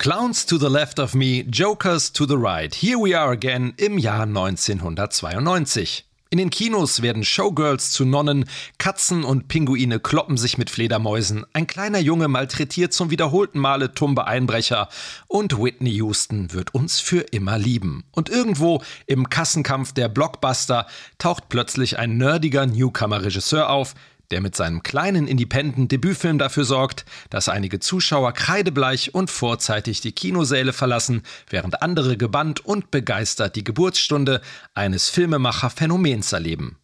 Clowns to the left of me, Jokers to the right. Here we are again im Jahr 1992. In den Kinos werden Showgirls zu Nonnen, Katzen und Pinguine kloppen sich mit Fledermäusen, ein kleiner Junge malträtiert zum wiederholten Male tumbe Einbrecher und Whitney Houston wird uns für immer lieben. Und irgendwo im Kassenkampf der Blockbuster taucht plötzlich ein nerdiger Newcomer-Regisseur auf, der mit seinem kleinen Independent-Debütfilm dafür sorgt, dass einige Zuschauer kreidebleich und vorzeitig die Kinosäle verlassen, während andere gebannt und begeistert die Geburtsstunde eines Filmemacher-Phänomens erleben.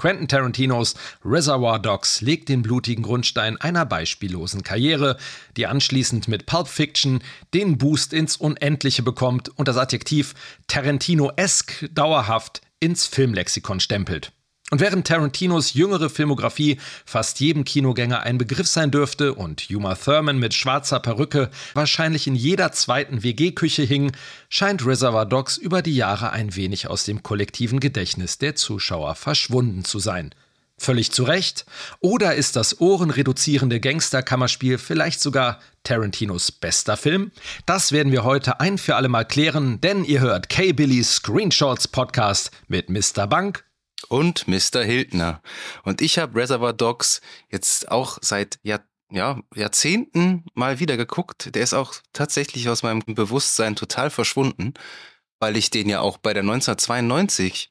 Quentin Tarantinos Reservoir Dogs legt den blutigen Grundstein einer beispiellosen Karriere, die anschließend mit Pulp Fiction den Boost ins Unendliche bekommt und das Adjektiv Tarantino-esque dauerhaft ins Filmlexikon stempelt. Und während Tarantinos jüngere Filmografie fast jedem Kinogänger ein Begriff sein dürfte und Uma Thurman mit schwarzer Perücke wahrscheinlich in jeder zweiten WG-Küche hing, scheint Reservoir Dogs über die Jahre ein wenig aus dem kollektiven Gedächtnis der Zuschauer verschwunden zu sein. Völlig zu Recht? Oder ist das ohrenreduzierende Gangsterkammerspiel vielleicht sogar Tarantinos bester Film? Das werden wir heute ein für alle Mal klären, denn ihr hört K-Billys Screenshots Podcast mit Mr. Bank und Mr. Hildner. Und ich habe Reservoir Dogs jetzt auch seit Jahr, ja, Jahrzehnten mal wieder geguckt. Der ist auch tatsächlich aus meinem Bewusstsein total verschwunden, weil ich den ja auch bei der 1992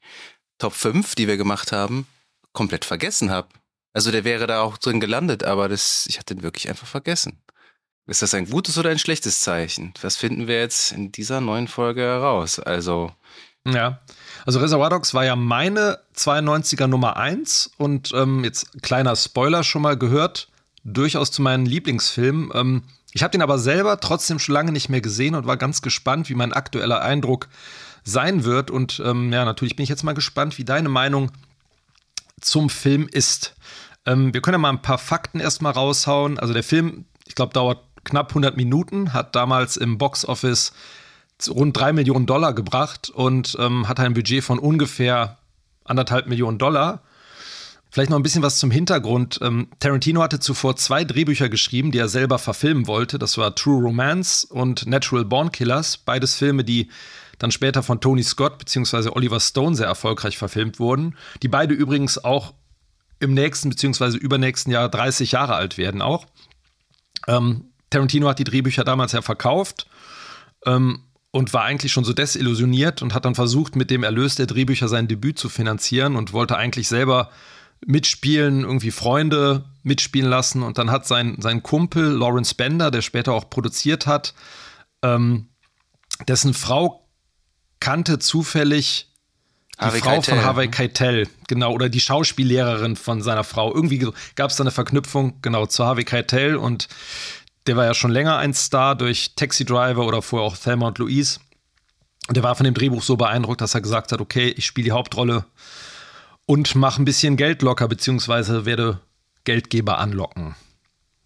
Top 5, die wir gemacht haben, komplett vergessen habe. Also der wäre da auch drin gelandet, aber das, ich hatte den wirklich einfach vergessen. Ist das ein gutes oder ein schlechtes Zeichen? Das finden wir jetzt in dieser neuen Folge heraus. Also. Ja, also Reservoir Dogs war ja meine 92er Nummer 1 und ähm, jetzt kleiner Spoiler schon mal gehört, durchaus zu meinen Lieblingsfilmen. Ähm, ich habe den aber selber trotzdem schon lange nicht mehr gesehen und war ganz gespannt, wie mein aktueller Eindruck sein wird. Und ähm, ja, natürlich bin ich jetzt mal gespannt, wie deine Meinung zum Film ist. Ähm, wir können ja mal ein paar Fakten erstmal raushauen. Also der Film, ich glaube, dauert knapp 100 Minuten, hat damals im Box Office rund drei Millionen Dollar gebracht und ähm, hat ein Budget von ungefähr anderthalb Millionen Dollar. Vielleicht noch ein bisschen was zum Hintergrund. Ähm, Tarantino hatte zuvor zwei Drehbücher geschrieben, die er selber verfilmen wollte. Das war True Romance und Natural Born Killers. Beides Filme, die dann später von Tony Scott bzw. Oliver Stone sehr erfolgreich verfilmt wurden. Die beide übrigens auch im nächsten bzw. übernächsten Jahr 30 Jahre alt werden auch. Ähm, Tarantino hat die Drehbücher damals ja verkauft. Ähm, und war eigentlich schon so desillusioniert und hat dann versucht, mit dem Erlös der Drehbücher sein Debüt zu finanzieren und wollte eigentlich selber mitspielen, irgendwie Freunde mitspielen lassen. Und dann hat sein, sein Kumpel Lawrence Bender, der später auch produziert hat, ähm, dessen Frau kannte zufällig die Harvey Frau Keitel. von Harvey Keitel, genau, oder die Schauspiellehrerin von seiner Frau. Irgendwie gab es da eine Verknüpfung, genau, zu Harvey Keitel und der war ja schon länger ein Star durch Taxi Driver oder vorher auch Thelma und Louise. Und der war von dem Drehbuch so beeindruckt, dass er gesagt hat, okay, ich spiele die Hauptrolle und mache ein bisschen Geld locker, beziehungsweise werde Geldgeber anlocken.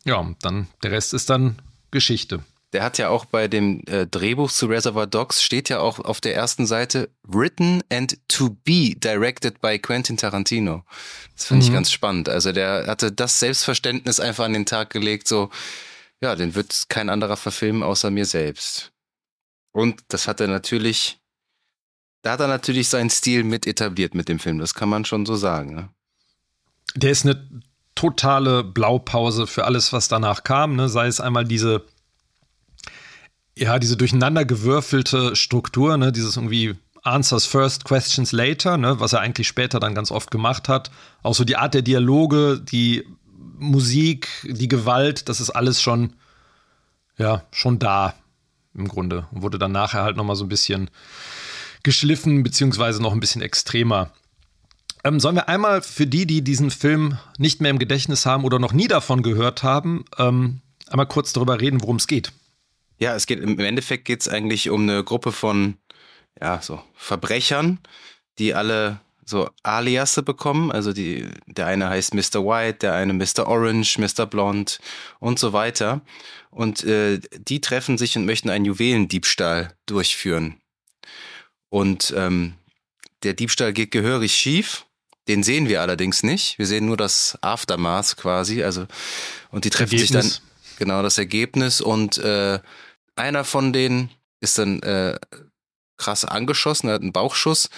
Ja, dann der Rest ist dann Geschichte. Der hat ja auch bei dem äh, Drehbuch zu Reservoir Dogs steht ja auch auf der ersten Seite written and to be directed by Quentin Tarantino. Das finde mhm. ich ganz spannend. Also der hatte das Selbstverständnis einfach an den Tag gelegt, so ja, den wird kein anderer verfilmen außer mir selbst. Und das hat er natürlich, da hat er natürlich seinen Stil mit etabliert mit dem Film, das kann man schon so sagen. Ne? Der ist eine totale Blaupause für alles, was danach kam, ne? sei es einmal diese, ja, diese durcheinandergewürfelte Struktur, ne? dieses irgendwie Answers first, questions later, ne? was er eigentlich später dann ganz oft gemacht hat. Auch so die Art der Dialoge, die Musik, die Gewalt, das ist alles schon, ja, schon da im Grunde. Und wurde dann nachher halt nochmal so ein bisschen geschliffen, beziehungsweise noch ein bisschen extremer. Ähm, sollen wir einmal für die, die diesen Film nicht mehr im Gedächtnis haben oder noch nie davon gehört haben, ähm, einmal kurz darüber reden, worum es geht? Ja, es geht im Endeffekt geht es eigentlich um eine Gruppe von ja, so Verbrechern, die alle so Aliasse bekommen. Also die, der eine heißt Mr. White, der eine Mr. Orange, Mr. Blond und so weiter. Und äh, die treffen sich und möchten einen Juwelendiebstahl durchführen. Und ähm, der Diebstahl geht gehörig schief. Den sehen wir allerdings nicht. Wir sehen nur das Aftermath quasi. Also und die treffen Ergebnis. sich dann genau das Ergebnis und äh, einer von denen ist dann äh, krass angeschossen, er hat einen Bauchschuss.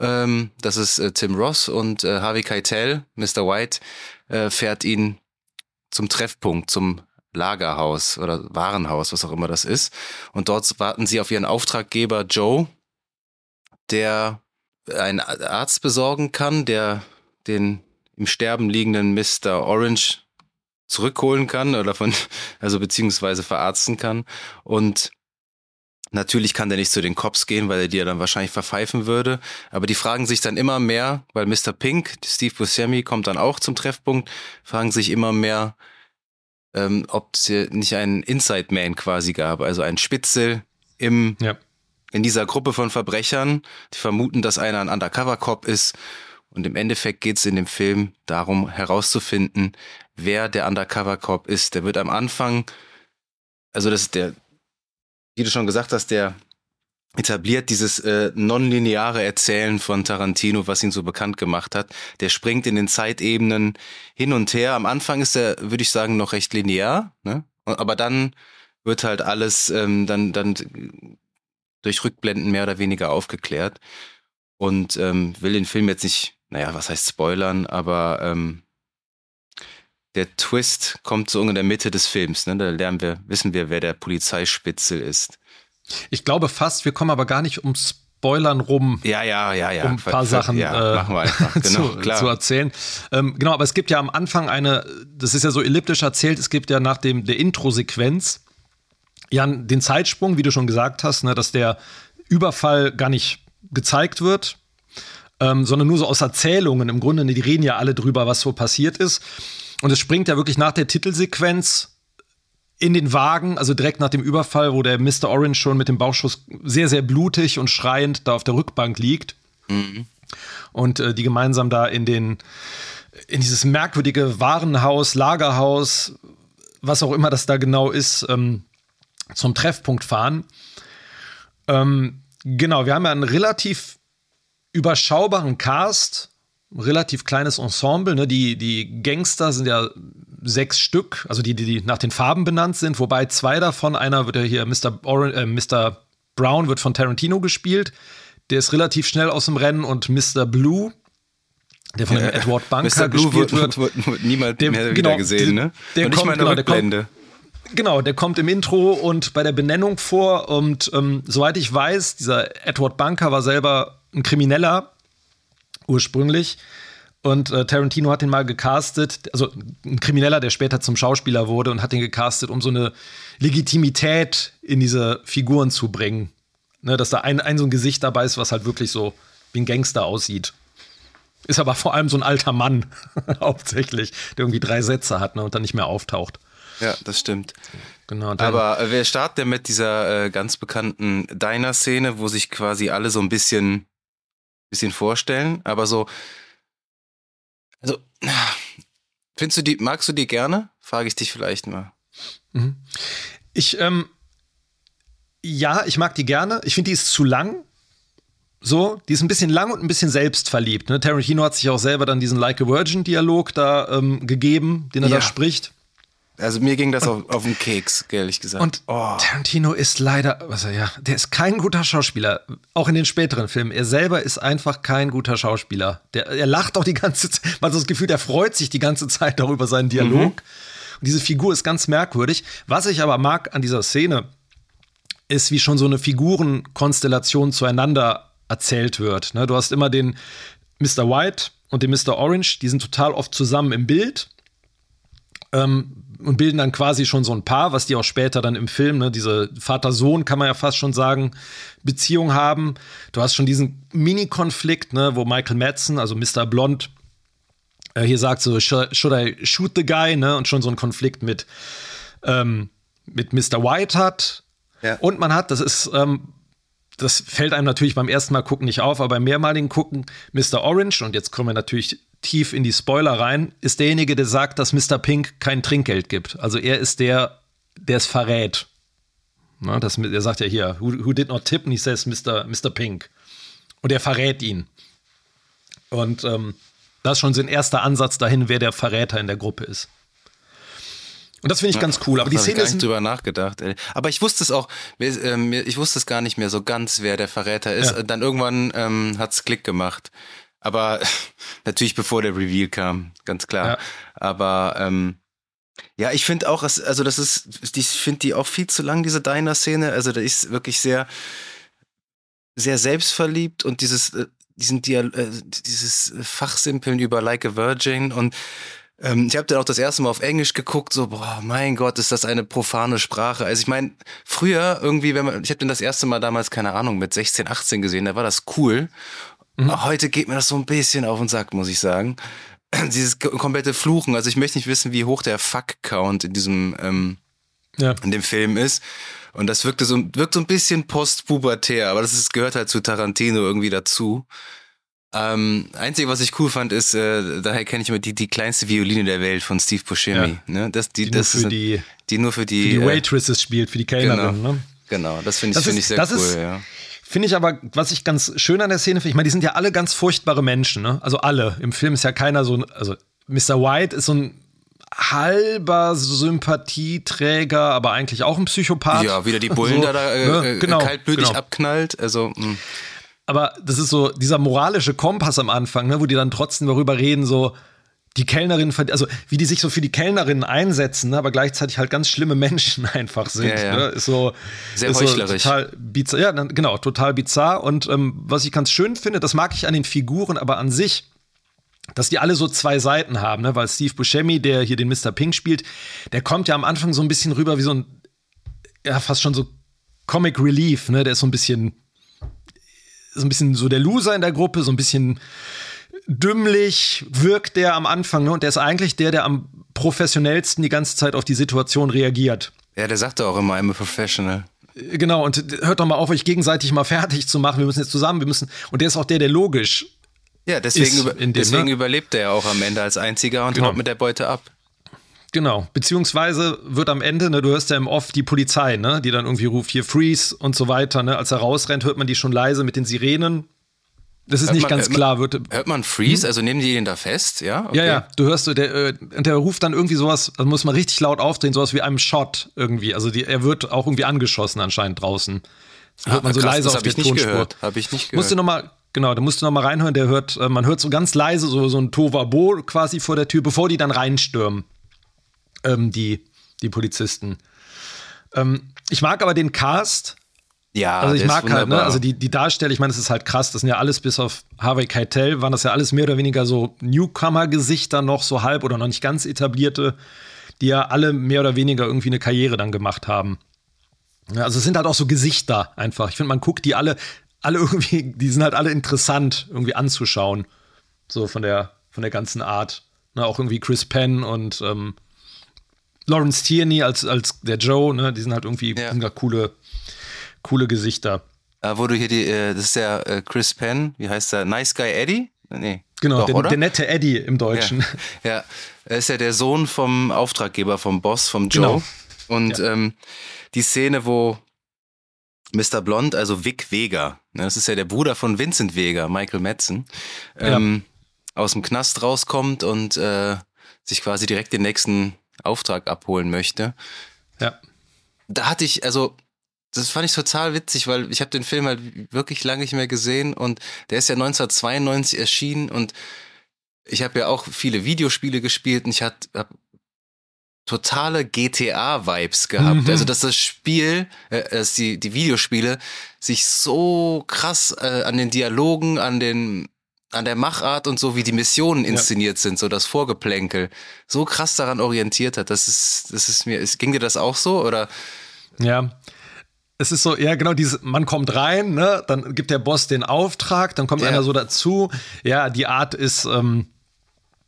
Ähm, das ist äh, Tim Ross und äh, Harvey Keitel, Mr. White, äh, fährt ihn zum Treffpunkt, zum Lagerhaus oder Warenhaus, was auch immer das ist. Und dort warten sie auf ihren Auftraggeber Joe, der einen Arzt besorgen kann, der den im Sterben liegenden Mr. Orange zurückholen kann oder von, also beziehungsweise verarzten kann. Und Natürlich kann der nicht zu den Cops gehen, weil er die ja dann wahrscheinlich verpfeifen würde. Aber die fragen sich dann immer mehr, weil Mr. Pink, Steve Buscemi, kommt dann auch zum Treffpunkt, fragen sich immer mehr, ähm, ob es nicht einen Inside Man quasi gab, also ein Spitzel im, ja. in dieser Gruppe von Verbrechern. Die vermuten, dass einer ein Undercover-Cop ist. Und im Endeffekt geht es in dem Film darum, herauszufinden, wer der Undercover-Cop ist. Der wird am Anfang, also das ist der, wie du schon gesagt hast, der etabliert dieses äh, nonlineare Erzählen von Tarantino, was ihn so bekannt gemacht hat. Der springt in den Zeitebenen hin und her. Am Anfang ist er, würde ich sagen, noch recht linear, ne? aber dann wird halt alles ähm, dann dann durch Rückblenden mehr oder weniger aufgeklärt und ähm, will den Film jetzt nicht, naja, was heißt spoilern, aber ähm, der Twist kommt so in der Mitte des Films. Ne? Da lernen wir, wissen wir, wer der Polizeispitzel ist. Ich glaube fast, wir kommen aber gar nicht um Spoilern rum. Ja, ja, ja, ja. Um ein paar Sachen ja, äh, machen wir einfach. Genau, zu, klar. zu erzählen. Ähm, genau, aber es gibt ja am Anfang eine, das ist ja so elliptisch erzählt, es gibt ja nach dem der Intro-Sequenz ja den Zeitsprung, wie du schon gesagt hast, ne, dass der Überfall gar nicht gezeigt wird, ähm, sondern nur so aus Erzählungen. Im Grunde, die reden ja alle drüber, was so passiert ist. Und es springt ja wirklich nach der Titelsequenz in den Wagen, also direkt nach dem Überfall, wo der Mr. Orange schon mit dem Bauchschuss sehr, sehr blutig und schreiend da auf der Rückbank liegt. Mhm. Und äh, die gemeinsam da in den, in dieses merkwürdige Warenhaus, Lagerhaus, was auch immer das da genau ist, ähm, zum Treffpunkt fahren. Ähm, genau, wir haben ja einen relativ überschaubaren Cast relativ kleines Ensemble. Ne? Die, die Gangster sind ja sechs Stück, also die, die nach den Farben benannt sind, wobei zwei davon, einer wird ja hier, Mr. Oran äh, Mr. Brown wird von Tarantino gespielt. Der ist relativ schnell aus dem Rennen und Mr. Blue, der von ja, Edward Bunker gespielt wird, wird, wird niemand der, mehr genau, gesehen, ne? Der, und kommt, genau, der kommt, Genau, der kommt im Intro und bei der Benennung vor. Und ähm, soweit ich weiß, dieser Edward Bunker war selber ein Krimineller, ursprünglich. Und äh, Tarantino hat ihn mal gecastet, also ein Krimineller, der später zum Schauspieler wurde und hat ihn gecastet, um so eine Legitimität in diese Figuren zu bringen. Ne, dass da ein, ein so ein Gesicht dabei ist, was halt wirklich so wie ein Gangster aussieht. Ist aber vor allem so ein alter Mann, hauptsächlich, der irgendwie drei Sätze hat ne, und dann nicht mehr auftaucht. Ja, das stimmt. Genau, aber äh, wir starten ja mit dieser äh, ganz bekannten Diner-Szene, wo sich quasi alle so ein bisschen bisschen vorstellen, aber so, also, findest du die, magst du die gerne? Frage ich dich vielleicht mal. Mhm. Ich, ähm, ja, ich mag die gerne. Ich finde, die ist zu lang. So, die ist ein bisschen lang und ein bisschen selbstverliebt. Ne? Tarantino hat sich auch selber dann diesen Like a Virgin-Dialog da ähm, gegeben, den er ja. da spricht. Also mir ging das auf, auf den Keks, ehrlich gesagt. Und oh. Tarantino ist leider, was er ja, der ist kein guter Schauspieler, auch in den späteren Filmen. Er selber ist einfach kein guter Schauspieler. Der, er lacht auch die ganze Zeit, man hat das Gefühl, der freut sich die ganze Zeit darüber seinen Dialog. Mhm. Und diese Figur ist ganz merkwürdig. Was ich aber mag an dieser Szene, ist, wie schon so eine Figurenkonstellation zueinander erzählt wird. Ne, du hast immer den Mr. White und den Mr. Orange, die sind total oft zusammen im Bild. Ähm, und bilden dann quasi schon so ein Paar, was die auch später dann im Film, ne, diese Vater-Sohn, kann man ja fast schon sagen, Beziehung haben. Du hast schon diesen Mini-Konflikt, ne, wo Michael Madsen, also Mr. Blond, äh, hier sagt so, should I shoot the guy, ne, und schon so ein Konflikt mit, ähm, mit Mr. White hat. Ja. Und man hat, das ist ähm, das fällt einem natürlich beim ersten Mal gucken nicht auf, aber beim mehrmaligen Gucken, Mr. Orange, und jetzt kommen wir natürlich tief in die Spoiler rein, ist derjenige, der sagt, dass Mr. Pink kein Trinkgeld gibt. Also er ist der, der es verrät. Na, das, er sagt ja hier, who, who did not tip? Und ich says Mr. Mr. Pink. Und er verrät ihn. Und ähm, das ist schon sein erster Ansatz dahin, wer der Verräter in der Gruppe ist. Und das finde ich ganz cool. Aber die Szene ich gar nicht drüber nachgedacht. Ey. Aber ich wusste es auch, ähm, ich wusste es gar nicht mehr so ganz, wer der Verräter ist. Ja. Dann irgendwann ähm, hat es Klick gemacht. Aber natürlich bevor der Reveal kam, ganz klar. Ja. Aber ähm, ja, ich finde auch, also das ist, ich finde die auch viel zu lang, diese Diner-Szene. Also da ist wirklich sehr, sehr selbstverliebt und dieses, äh, diesen Dial äh, dieses Fachsimpeln über Like a Virgin und ähm, ich habe dann auch das erste Mal auf Englisch geguckt, so, boah, mein Gott, ist das eine profane Sprache. Also ich meine, früher irgendwie, wenn man, ich habe den das erste Mal damals, keine Ahnung, mit 16, 18 gesehen, da war das cool. Mhm. Heute geht mir das so ein bisschen auf den Sack, muss ich sagen. Dieses komplette Fluchen, also ich möchte nicht wissen, wie hoch der Fuck-Count in diesem, ähm, ja. in dem Film ist. Und das wirkte so, wirkt so ein bisschen postpubertär, aber das ist, gehört halt zu Tarantino irgendwie dazu. Ähm, einzige, was ich cool fand, ist, äh, daher kenne ich immer die, die kleinste Violine der Welt von Steve Buscemi. Ja. Ne? Das, die, die, das nur für die, die nur für die, für die Waitresses äh, spielt, für die Kellnerin. Genau, ne? genau das finde ich, find ich sehr cool. Ist, ja. Finde ich aber, was ich ganz schön an der Szene finde, ich meine, die sind ja alle ganz furchtbare Menschen, ne? Also alle. Im Film ist ja keiner so, also Mr. White ist so ein halber Sympathieträger, aber eigentlich auch ein Psychopath. Ja, wieder die Bullen so, da, äh, ne? Äh, genau, kaltblütig genau. abknallt. Also, mh. Hm aber das ist so dieser moralische Kompass am Anfang, ne, wo die dann trotzdem darüber reden, so die Kellnerin, also wie die sich so für die Kellnerinnen einsetzen, ne, aber gleichzeitig halt ganz schlimme Menschen einfach sind. Ja, ja. Ne, ist so sehr ist heuchlerisch. So total bizarr, ja, genau, total bizarr. Und ähm, was ich ganz schön finde, das mag ich an den Figuren, aber an sich dass die alle so zwei Seiten haben, ne? weil Steve Buscemi, der hier den Mr. Pink spielt, der kommt ja am Anfang so ein bisschen rüber wie so ein, ja, fast schon so Comic Relief, ne? Der ist so ein bisschen so ein bisschen so der Loser in der Gruppe, so ein bisschen dümmlich wirkt der am Anfang. Ne? Und der ist eigentlich der, der am professionellsten die ganze Zeit auf die Situation reagiert. Ja, der sagt auch immer, I'm a professional. Genau, und hört doch mal auf, euch gegenseitig mal fertig zu machen. Wir müssen jetzt zusammen, wir müssen. Und der ist auch der, der logisch. Ja, deswegen, über, dem, deswegen ne? überlebt er auch am Ende als einziger und genau. haut mit der Beute ab. Genau, beziehungsweise wird am Ende, ne, du hörst ja im Off die Polizei, ne, die dann irgendwie ruft, hier Freeze und so weiter, ne, als er rausrennt, hört man die schon leise mit den Sirenen. Das ist hört nicht man, ganz hört klar. Wird, hört man Freeze, hm? also nehmen die ihn da fest, ja? Okay. Ja, ja, du hörst, der, äh, der ruft dann irgendwie sowas, da muss man richtig laut aufdrehen, sowas wie einem Shot irgendwie. Also die, er wird auch irgendwie angeschossen anscheinend draußen. Das hört ah, man so krass, leise auf der ich nicht Gehört. Hab ich nicht gehört. Musst du noch mal, Genau, da musst du noch mal reinhören. Der hört, äh, man hört so ganz leise so, so ein Tovabo quasi vor der Tür, bevor die dann reinstürmen ähm, die, die Polizisten. Ähm, ich mag aber den Cast. Ja, also ich mag halt, ne, also die, die Darsteller, ich meine, es ist halt krass, das sind ja alles bis auf Harvey Keitel, waren das ja alles mehr oder weniger so Newcomer-Gesichter noch, so halb oder noch nicht ganz etablierte, die ja alle mehr oder weniger irgendwie eine Karriere dann gemacht haben. Ja, also es sind halt auch so Gesichter einfach. Ich finde, man guckt die alle, alle irgendwie, die sind halt alle interessant irgendwie anzuschauen. So von der, von der ganzen Art. Ne, auch irgendwie Chris Penn und ähm, Lawrence Tierney als, als der Joe, ne, die sind halt irgendwie ja. sind coole, coole Gesichter. Äh, wo du hier die, äh, das ist der äh, Chris Penn, wie heißt der? Nice Guy Eddie? Nee. Genau, Doch, der, der, nette Eddie im Deutschen. Ja. ja, er ist ja der Sohn vom Auftraggeber, vom Boss, vom Joe. Genau. Und ja. ähm, die Szene, wo Mr. Blond, also Vic Vega, ne, das ist ja der Bruder von Vincent Vega, Michael Madsen, ähm, ja. aus dem Knast rauskommt und äh, sich quasi direkt den nächsten Auftrag abholen möchte. Ja. Da hatte ich, also, das fand ich total witzig, weil ich habe den Film halt wirklich lange nicht mehr gesehen und der ist ja 1992 erschienen und ich habe ja auch viele Videospiele gespielt und ich habe hab totale GTA-Vibes gehabt. Mhm. Also, dass das Spiel, äh, dass die, die Videospiele sich so krass äh, an den Dialogen, an den an der Machart und so, wie die Missionen inszeniert ja. sind, so das Vorgeplänkel, so krass daran orientiert hat. Das ist, das ist mir, ist, ging dir das auch so oder? Ja. Es ist so, ja, genau, dieses, man kommt rein, ne, dann gibt der Boss den Auftrag, dann kommt ja. einer so dazu. Ja, die Art ist, ähm,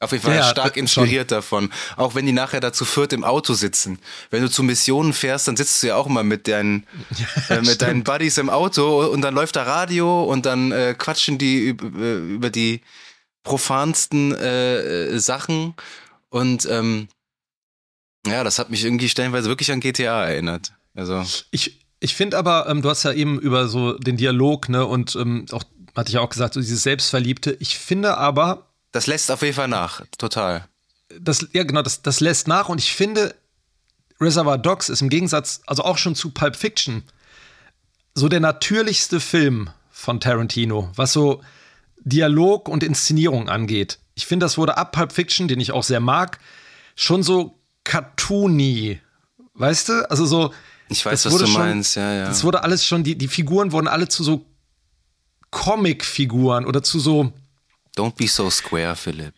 Auf jeden Fall ja, stark inspiriert schon. davon. Auch wenn die nachher dazu viert im Auto sitzen. Wenn du zu Missionen fährst, dann sitzt du ja auch immer mit deinen, ja, äh, mit deinen Buddies im Auto und dann läuft da Radio und dann äh, quatschen die über, äh, über die profansten äh, Sachen. Und ähm, ja, das hat mich irgendwie stellenweise wirklich an GTA erinnert. Also. Ich, ich finde aber, ähm, du hast ja eben über so den Dialog, ne, und ähm, auch, hatte ich auch gesagt, so dieses Selbstverliebte. Ich finde aber, das lässt auf jeden Fall nach, total. Das, ja, genau, das, das lässt nach und ich finde, Reservoir Dogs ist im Gegensatz, also auch schon zu Pulp Fiction, so der natürlichste Film von Tarantino, was so Dialog und Inszenierung angeht. Ich finde, das wurde ab Pulp Fiction, den ich auch sehr mag, schon so cartoony. Weißt du? Also so. Ich weiß, was du schon, meinst, ja, ja. Es wurde alles schon, die, die Figuren wurden alle zu so Comic-Figuren oder zu so Don't be so square, Philipp.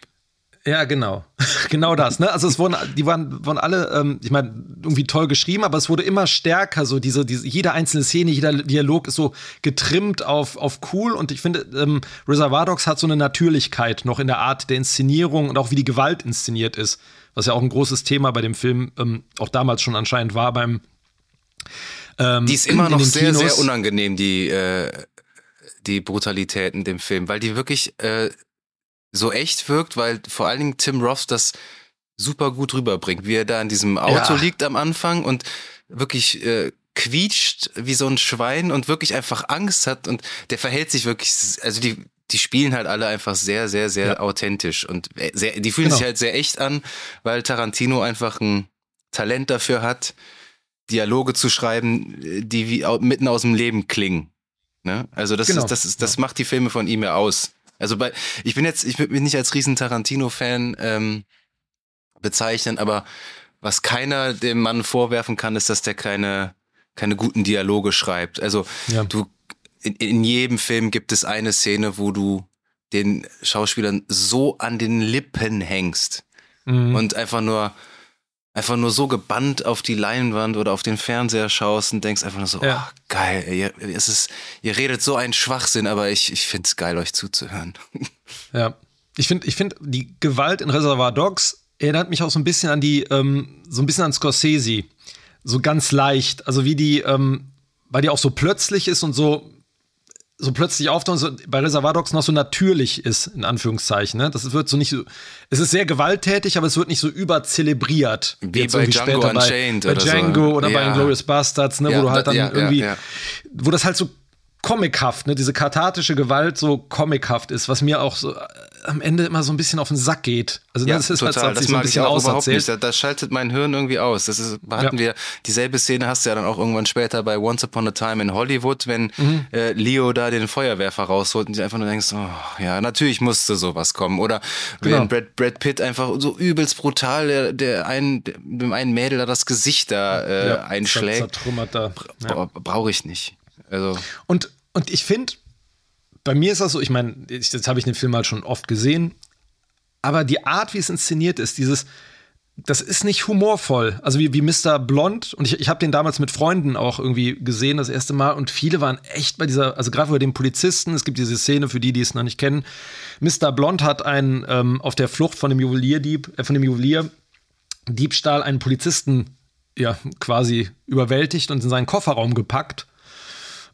Ja, genau. genau das. Ne? Also es wurden, die waren, waren alle, ähm, ich meine, irgendwie toll geschrieben, aber es wurde immer stärker. So diese, diese, jede einzelne Szene, jeder Dialog ist so getrimmt auf, auf cool. Und ich finde, ähm, Reservoir Dogs hat so eine Natürlichkeit noch in der Art der Inszenierung und auch wie die Gewalt inszeniert ist, was ja auch ein großes Thema bei dem Film ähm, auch damals schon anscheinend war beim. Ähm, die ist immer noch sehr, Kinos. sehr unangenehm, die. Äh die Brutalität in dem Film, weil die wirklich äh, so echt wirkt, weil vor allen Dingen Tim Roth das super gut rüberbringt, wie er da in diesem Auto ja. liegt am Anfang und wirklich äh, quietscht wie so ein Schwein und wirklich einfach Angst hat und der verhält sich wirklich, also die, die spielen halt alle einfach sehr, sehr, sehr ja. authentisch und äh, sehr, die fühlen genau. sich halt sehr echt an, weil Tarantino einfach ein Talent dafür hat, Dialoge zu schreiben, die wie mitten aus dem Leben klingen. Ne? Also das, genau. ist, das, ist, das macht die Filme von ihm ja aus. Also bei, ich bin jetzt, ich bin nicht als riesen Tarantino-Fan ähm, bezeichnen, aber was keiner dem Mann vorwerfen kann, ist, dass der keine, keine guten Dialoge schreibt. Also ja. du, in, in jedem Film gibt es eine Szene, wo du den Schauspielern so an den Lippen hängst mhm. und einfach nur einfach nur so gebannt auf die Leinwand oder auf den Fernseher schaust und denkst einfach nur so, ja. oh, geil, ihr, es ist, ihr redet so einen Schwachsinn, aber ich, ich finde es geil, euch zuzuhören. Ja, ich finde, ich finde, die Gewalt in Reservoir Dogs erinnert mich auch so ein bisschen an die, ähm, so ein bisschen an Scorsese. So ganz leicht. Also wie die, ähm, weil die auch so plötzlich ist und so so plötzlich auftaucht und so bei Reservoir Dogs noch so natürlich ist, in Anführungszeichen. Ne? Das wird so nicht so, es ist sehr gewalttätig, aber es wird nicht so überzelebriert. Wie bei Django Unchained bei, bei Django so. oder ja. bei Glorious Bastards, ne, ja, wo du halt dann ja, irgendwie, wo das halt so comichaft, ne, diese kathartische Gewalt so comichaft ist, was mir auch so am Ende immer so ein bisschen auf den Sack geht. Also ja, das ist total. halt das so ein bisschen auserzählt. Das, das schaltet mein Hirn irgendwie aus. Das ist, hatten ja. wir, dieselbe Szene hast du ja dann auch irgendwann später bei Once Upon a Time in Hollywood, wenn mhm. äh, Leo da den Feuerwerfer rausholt und du einfach nur denkst, oh, ja, natürlich musste sowas kommen. Oder genau. wenn Brad, Brad Pitt einfach so übelst brutal der, der einen, dem einen Mädel da das Gesicht da äh, ja, einschlägt. Da. Ja. Brauche ich nicht. Also. Und, und ich finde, bei mir ist das so, ich meine, jetzt habe ich den Film halt schon oft gesehen, aber die Art, wie es inszeniert ist, dieses, das ist nicht humorvoll. Also wie, wie Mr. Blond, und ich, ich habe den damals mit Freunden auch irgendwie gesehen, das erste Mal, und viele waren echt bei dieser, also gerade bei dem Polizisten, es gibt diese Szene für die, die es noch nicht kennen. Mr. Blond hat einen ähm, auf der Flucht von dem Juwelierdieb, äh, von dem Juwelier Diebstahl einen Polizisten ja quasi überwältigt und in seinen Kofferraum gepackt.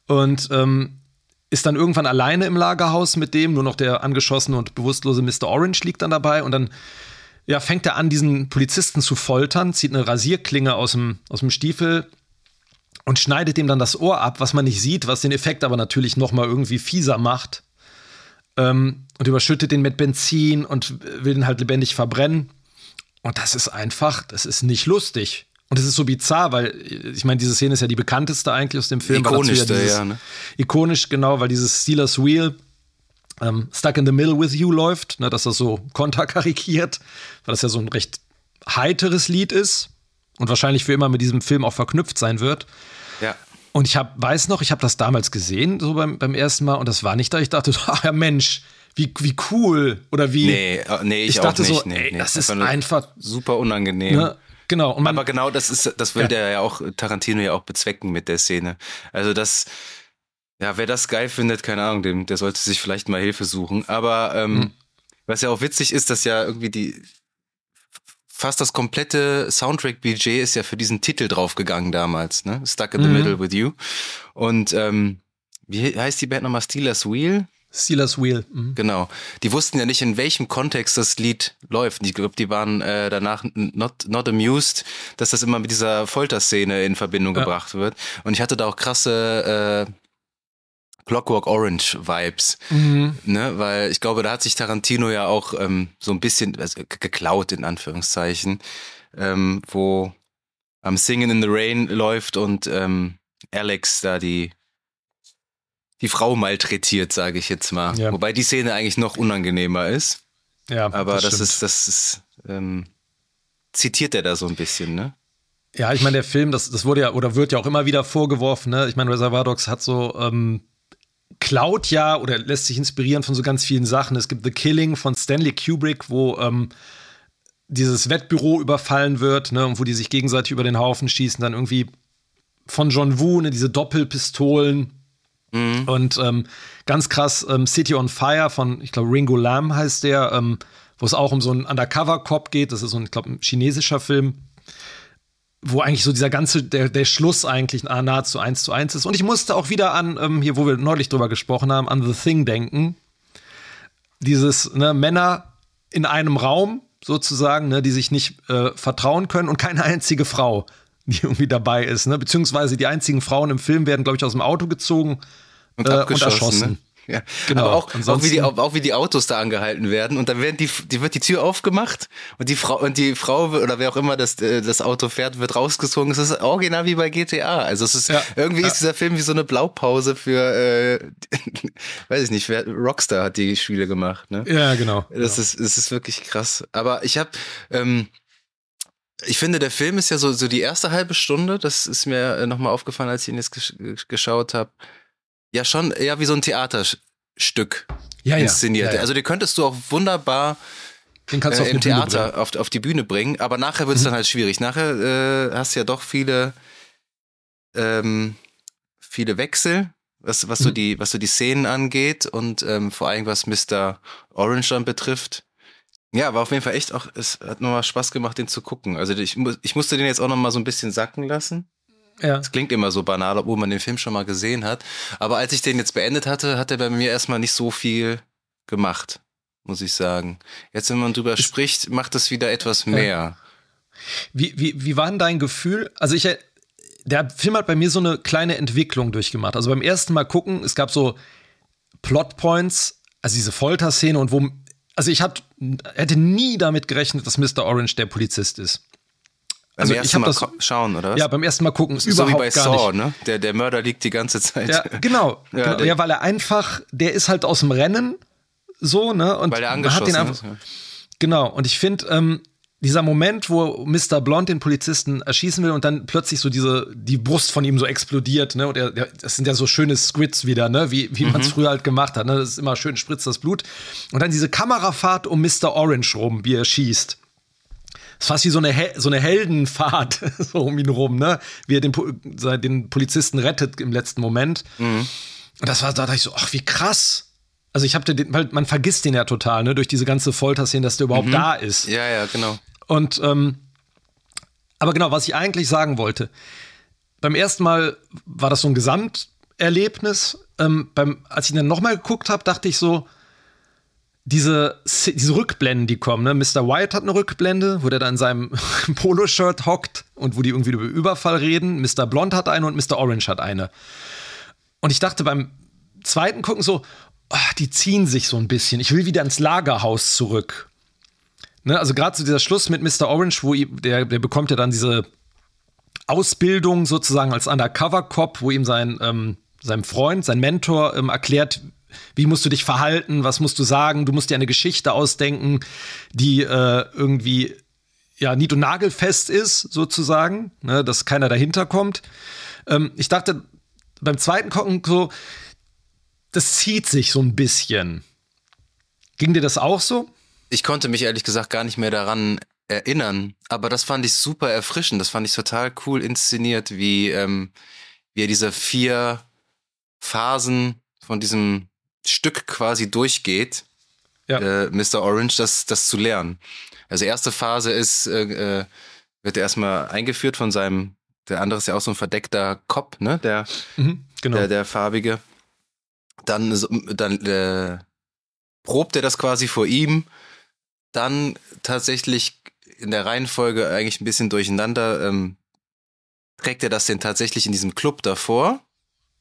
Und ähm, ist dann irgendwann alleine im Lagerhaus mit dem, nur noch der angeschossene und bewusstlose Mr. Orange liegt dann dabei und dann ja, fängt er an, diesen Polizisten zu foltern, zieht eine Rasierklinge aus dem, aus dem Stiefel und schneidet ihm dann das Ohr ab, was man nicht sieht, was den Effekt aber natürlich nochmal irgendwie fieser macht. Ähm, und überschüttet den mit Benzin und will den halt lebendig verbrennen. Und das ist einfach, das ist nicht lustig. Und es ist so bizarr, weil ich meine, diese Szene ist ja die bekannteste eigentlich aus dem Film. Ikonischste, ja, ja. Ne? Ikonisch, genau, weil dieses Steelers Wheel ähm, Stuck in the Middle with You läuft, ne, dass das so konterkarikiert, weil das ja so ein recht heiteres Lied ist und wahrscheinlich für immer mit diesem Film auch verknüpft sein wird. Ja. Und ich hab, weiß noch, ich habe das damals gesehen, so beim, beim ersten Mal, und das war nicht da. Ich dachte, ach ja, Mensch, wie, wie cool oder wie. Nee, äh, nee ich, ich dachte auch nicht. So, nee, ey, nee, das ist einfach super unangenehm. Ne, Genau. Man, Aber genau das ist, das will ja. der ja auch, Tarantino ja auch bezwecken mit der Szene. Also das, ja, wer das geil findet, keine Ahnung, dem, der sollte sich vielleicht mal Hilfe suchen. Aber ähm, mhm. Was ja auch witzig ist, dass ja irgendwie die fast das komplette Soundtrack-Budget ist ja für diesen Titel draufgegangen damals, ne? Stuck in the mhm. Middle with You. Und ähm, wie heißt die Band nochmal? Steelers Wheel? Steelers Wheel. Mhm. Genau. Die wussten ja nicht, in welchem Kontext das Lied läuft. Ich glaube, die waren äh, danach not, not amused, dass das immer mit dieser Folterszene in Verbindung ja. gebracht wird. Und ich hatte da auch krasse äh, Clockwork Orange Vibes, mhm. ne, weil ich glaube, da hat sich Tarantino ja auch ähm, so ein bisschen also, geklaut in Anführungszeichen, ähm, wo am Singing in the Rain läuft und ähm, Alex da die die Frau malträtiert, sage ich jetzt mal. Ja. Wobei die Szene eigentlich noch unangenehmer ist. Ja, aber das, das ist das ist ähm, zitiert er da so ein bisschen, ne? Ja, ich meine, der Film, das, das wurde ja oder wird ja auch immer wieder vorgeworfen, ne? Ich meine, Reservoir Dogs hat so ähm, klaut ja oder lässt sich inspirieren von so ganz vielen Sachen. Es gibt The Killing von Stanley Kubrick, wo ähm, dieses Wettbüro überfallen wird, ne, und wo die sich gegenseitig über den Haufen schießen, dann irgendwie von John Woo, ne, diese Doppelpistolen. Mhm. Und ähm, ganz krass, ähm, City on Fire von, ich glaube, Ringo Lam heißt der, ähm, wo es auch um so einen Undercover-Cop geht. Das ist so ein, ich glaube, ein chinesischer Film wo eigentlich so dieser ganze, der, der Schluss eigentlich nahezu eins zu eins ist. Und ich musste auch wieder an, ähm, hier, wo wir neulich drüber gesprochen haben, an The Thing denken. Dieses, ne, Männer in einem Raum sozusagen, ne, die sich nicht äh, vertrauen können und keine einzige Frau, die irgendwie dabei ist, ne? Beziehungsweise die einzigen Frauen im Film werden, glaube ich, aus dem Auto gezogen und, äh, und erschossen. Ne? Ja. Genau. Aber auch, auch, wie die, auch wie die Autos da angehalten werden und dann werden die, die wird die Tür aufgemacht und die Frau und die Frau oder wer auch immer das, äh, das Auto fährt, wird rausgezogen. Es ist original wie bei GTA. Also es ist ja. irgendwie ja. ist dieser Film wie so eine Blaupause für, äh, weiß ich nicht, wer, Rockstar hat die Spiele gemacht. Ne? Ja, genau. Das genau. ist, das ist wirklich krass. Aber ich habe ähm, ich finde, der Film ist ja so, so die erste halbe Stunde, das ist mir äh, nochmal aufgefallen, als ich ihn jetzt gesch geschaut habe ja schon eher wie so ein Theaterstück ja, inszeniert. Ja, ja, also die könntest du auch wunderbar den äh, im Theater auf, auf, die Bühne bringen, aber nachher wird es mhm. dann halt schwierig. Nachher äh, hast du ja doch viele, ähm, viele Wechsel, was, was, mhm. so die, was so die Szenen angeht und ähm, vor allem was Mr. Orange dann betrifft. Ja, war auf jeden Fall echt auch, es hat nochmal Spaß gemacht, den zu gucken. Also ich, ich musste den jetzt auch nochmal so ein bisschen sacken lassen. Ja. Das klingt immer so banal, obwohl man den Film schon mal gesehen hat. Aber als ich den jetzt beendet hatte, hat er bei mir erstmal nicht so viel gemacht, muss ich sagen. Jetzt, wenn man drüber ich, spricht, macht es wieder etwas mehr. Wie, wie, wie war denn dein Gefühl? Also ich, der Film hat bei mir so eine kleine Entwicklung durchgemacht. Also beim ersten Mal gucken, es gab so Plotpoints, also diese Folterszene und wo, also ich hab, hätte nie damit gerechnet, dass Mr. Orange der Polizist ist. Also beim ersten Mal das, schauen, oder? Ja, beim ersten Mal gucken. So überhaupt wie bei gar Saw, nicht. ne? Der, der Mörder liegt die ganze Zeit. Ja, genau. ja, genau. ja, weil er einfach, der ist halt aus dem Rennen so, ne? Und weil er angeschossen hat den einfach, ist. Ja. Genau. Und ich finde, ähm, dieser Moment, wo Mr. Blond den Polizisten erschießen will und dann plötzlich so diese, die Brust von ihm so explodiert, ne? Und er, das sind ja so schöne Squids wieder, ne? Wie, wie mhm. man es früher halt gemacht hat, ne? Das ist immer schön, spritzt das Blut. Und dann diese Kamerafahrt um Mr. Orange rum, wie er schießt ist fast wie so eine, so eine Heldenfahrt so um ihn rum, ne? Wie er den, den Polizisten rettet im letzten Moment. Mhm. Und das war, da dachte ich so, ach, wie krass. Also ich habe den, weil man vergisst den ja total, ne, durch diese ganze Folterszene, dass der überhaupt mhm. da ist. Ja, ja, genau. Und ähm, aber genau, was ich eigentlich sagen wollte, beim ersten Mal war das so ein Gesamterlebnis. Ähm, beim, als ich dann nochmal geguckt habe, dachte ich so, diese, diese Rückblenden, die kommen, ne? Mr. White hat eine Rückblende, wo der da in seinem Poloshirt hockt und wo die irgendwie über Überfall reden. Mr. Blond hat eine und Mr. Orange hat eine. Und ich dachte beim zweiten Gucken so, oh, die ziehen sich so ein bisschen. Ich will wieder ins Lagerhaus zurück. Ne? Also gerade so dieser Schluss mit Mr. Orange, wo der, der bekommt ja dann diese Ausbildung sozusagen als Undercover-Cop, wo ihm sein, ähm, sein Freund, sein Mentor ähm, erklärt, wie musst du dich verhalten? Was musst du sagen? Du musst dir eine Geschichte ausdenken, die äh, irgendwie ja nied- und nagelfest ist, sozusagen, ne, dass keiner dahinter kommt. Ähm, ich dachte beim zweiten Gucken so, das zieht sich so ein bisschen. Ging dir das auch so? Ich konnte mich ehrlich gesagt gar nicht mehr daran erinnern, aber das fand ich super erfrischend. Das fand ich total cool inszeniert, wie, ähm, wie er diese vier Phasen von diesem Stück quasi durchgeht. ja. äh, Mr. Orange das, das zu lernen. Also erste Phase ist, äh, äh, wird er erstmal eingeführt von seinem, der andere ist ja auch so ein verdeckter Cop, ne? Der, mhm, genau. der, der farbige. Dann, dann äh, probt er das quasi vor ihm. Dann tatsächlich in der Reihenfolge eigentlich ein bisschen durcheinander. Ähm, trägt er das denn tatsächlich in diesem Club davor?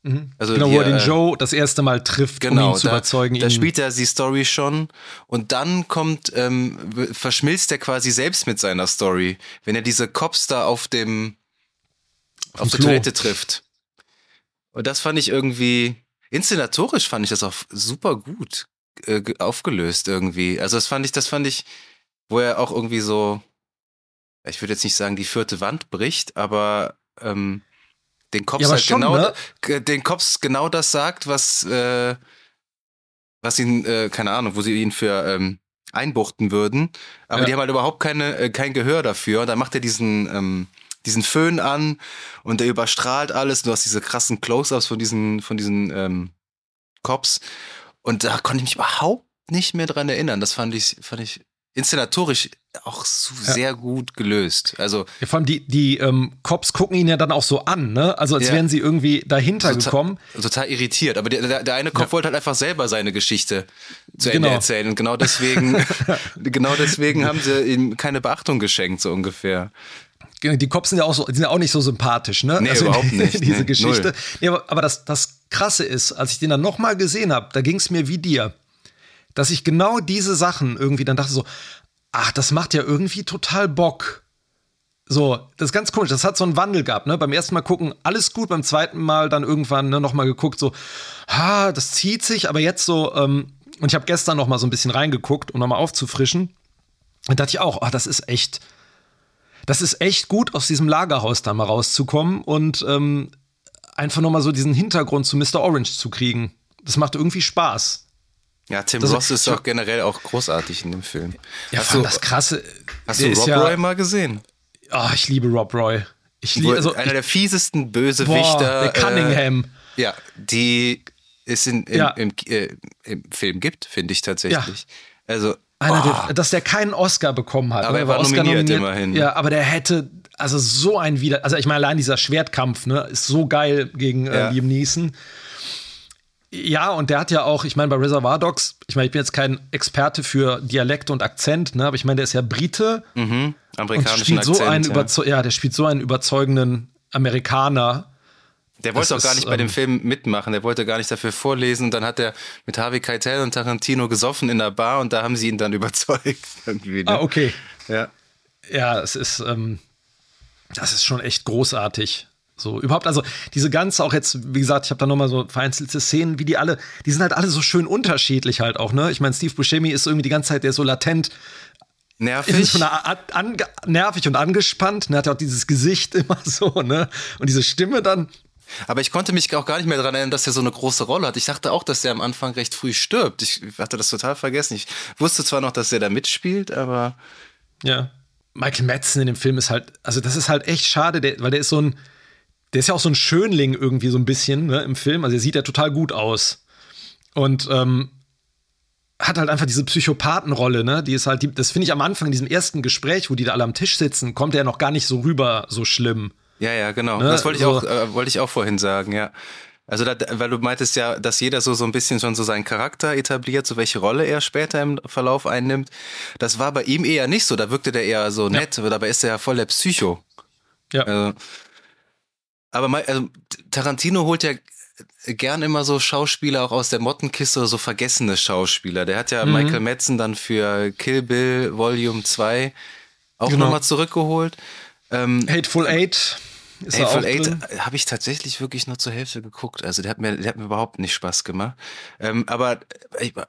Mhm. Also genau, wo er den äh, Joe das erste Mal trifft, genau, um ihn zu da, überzeugen. Da spielt er die Story schon und dann kommt, ähm, verschmilzt er quasi selbst mit seiner Story, wenn er diese Cops da auf dem auf, auf der Toilette trifft. Und das fand ich irgendwie, inszenatorisch fand ich das auch super gut äh, aufgelöst irgendwie. Also das fand ich, das fand ich, wo er auch irgendwie so, ich würde jetzt nicht sagen, die vierte Wand bricht, aber ähm, den Cops ja, halt schon, genau, ne? den Cops genau das sagt, was, äh, was ihn, äh, keine Ahnung, wo sie ihn für ähm, einbuchten würden. Aber ja. die haben halt überhaupt keine, äh, kein Gehör dafür. Und dann macht er diesen, ähm, diesen Föhn an und der überstrahlt alles. Du hast diese krassen Close-ups von diesen, von diesen ähm, Cops. Und da konnte ich mich überhaupt nicht mehr dran erinnern. Das fand ich, fand ich inszenatorisch auch so ja. sehr gut gelöst. Also ja, vor allem die, die ähm, Cops gucken ihn ja dann auch so an, ne? Also als ja. wären sie irgendwie dahinter total, gekommen. Total irritiert. Aber der, der, eine Cop wollte halt einfach selber seine Geschichte zu Ende genau. erzählen. Und genau deswegen, genau deswegen haben sie ihm keine Beachtung geschenkt, so ungefähr. Die Cops sind ja auch so, sind ja auch nicht so sympathisch, ne? Nee, also überhaupt nicht. diese nee, Geschichte. Nee, aber, aber das, das Krasse ist, als ich den dann nochmal gesehen habe, da ging es mir wie dir dass ich genau diese Sachen irgendwie dann dachte so, ach, das macht ja irgendwie total Bock. So, das ist ganz komisch. Das hat so einen Wandel gehabt, ne? Beim ersten Mal gucken, alles gut, beim zweiten Mal dann irgendwann ne, nochmal geguckt, so, ha, das zieht sich, aber jetzt so, ähm, und ich habe gestern nochmal so ein bisschen reingeguckt, um nochmal aufzufrischen. Und dachte ich auch, ach, das ist echt, das ist echt gut, aus diesem Lagerhaus da mal rauszukommen und ähm, einfach nochmal so diesen Hintergrund zu Mr. Orange zu kriegen. Das macht irgendwie Spaß. Ja, Tim das Ross ist doch generell auch großartig in dem Film. Ja, hast du, das krasse. Hast du Rob ja, Roy mal gesehen? Oh, ich liebe Rob Roy. Ich liebe also, einer ich, der fiesesten Bösewichter. Der Cunningham. Äh, ja, die es in, im, ja. im, äh, im, Film gibt, finde ich tatsächlich. Ja. Also einer, oh. der, dass der keinen Oscar bekommen hat. Aber ne? er war, war nominiert, nominiert, immerhin. Ja, aber der hätte, also so ein Wieder, also ich meine, allein dieser Schwertkampf, ne, ist so geil gegen äh, ja. Liam Neeson. Ja, und der hat ja auch, ich meine, bei Reservoir Dogs, ich meine, ich bin jetzt kein Experte für Dialekt und Akzent, ne, aber ich meine, der ist ja Brite. Mhm. Amerikanischen Akzent. So einen ja. ja, der spielt so einen überzeugenden Amerikaner. Der wollte auch gar nicht bei dem ähm, Film mitmachen, der wollte gar nicht dafür vorlesen. Und dann hat er mit Harvey Keitel und Tarantino gesoffen in der Bar und da haben sie ihn dann überzeugt. Irgendwie, ne? Ah, okay. Ja. Ja, es ist, ähm, das ist schon echt großartig. So, überhaupt, also diese ganze auch jetzt, wie gesagt, ich habe da nochmal so vereinzelte Szenen, wie die alle, die sind halt alle so schön unterschiedlich halt auch, ne? Ich meine, Steve Buscemi ist irgendwie die ganze Zeit der so latent nervig. Nervig und angespannt. Ne? Hat ja auch dieses Gesicht immer so, ne? Und diese Stimme dann. Aber ich konnte mich auch gar nicht mehr daran erinnern, dass er so eine große Rolle hat. Ich dachte auch, dass er am Anfang recht früh stirbt. Ich hatte das total vergessen. Ich wusste zwar noch, dass er da mitspielt, aber. Ja. Michael Madsen in dem Film ist halt, also das ist halt echt schade, der, weil der ist so ein, der ist ja auch so ein Schönling irgendwie so ein bisschen ne, im Film. Also er sieht ja total gut aus. Und ähm, hat halt einfach diese Psychopathenrolle, ne? Die ist halt, die, das finde ich am Anfang in diesem ersten Gespräch, wo die da alle am Tisch sitzen, kommt er noch gar nicht so rüber, so schlimm. Ja, ja, genau. Ne? Das wollte ich auch, äh, wollte ich auch vorhin sagen, ja. Also, da, weil du meintest ja, dass jeder so, so ein bisschen schon so seinen Charakter etabliert, so welche Rolle er später im Verlauf einnimmt. Das war bei ihm eher nicht so. Da wirkte der eher so nett, ja. dabei ist er ja voll der Psycho. Ja. Also, aber also, Tarantino holt ja gern immer so Schauspieler auch aus der Mottenkiste, so vergessene Schauspieler. Der hat ja mhm. Michael Madsen dann für Kill Bill Volume 2 auch genau. nochmal zurückgeholt. Ähm, Hateful Eight. Ist Hateful Eight habe ich tatsächlich wirklich nur zur Hälfte geguckt. Also der hat mir, der hat mir überhaupt nicht Spaß gemacht. Ähm, aber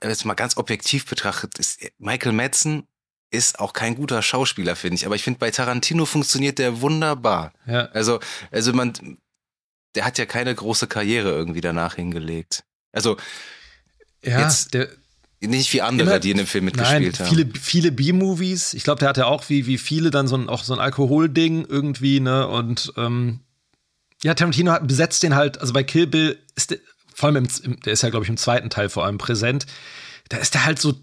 jetzt mal ganz objektiv betrachtet, ist Michael Madsen ist auch kein guter Schauspieler, finde ich. Aber ich finde, bei Tarantino funktioniert der wunderbar. Ja. Also, also man, der hat ja keine große Karriere irgendwie danach hingelegt. Also, ja, jetzt, der, nicht wie andere, immer, die in dem Film mitgespielt nein, haben. Viele, viele B-Movies. Ich glaube, der hat ja auch wie, wie viele dann so ein, auch so ein Alkoholding irgendwie, ne? Und ähm, ja, Tarantino hat, besetzt den halt, also bei Kill Bill ist der, vor allem im, der ist ja, glaube ich, im zweiten Teil vor allem präsent. Da ist der halt so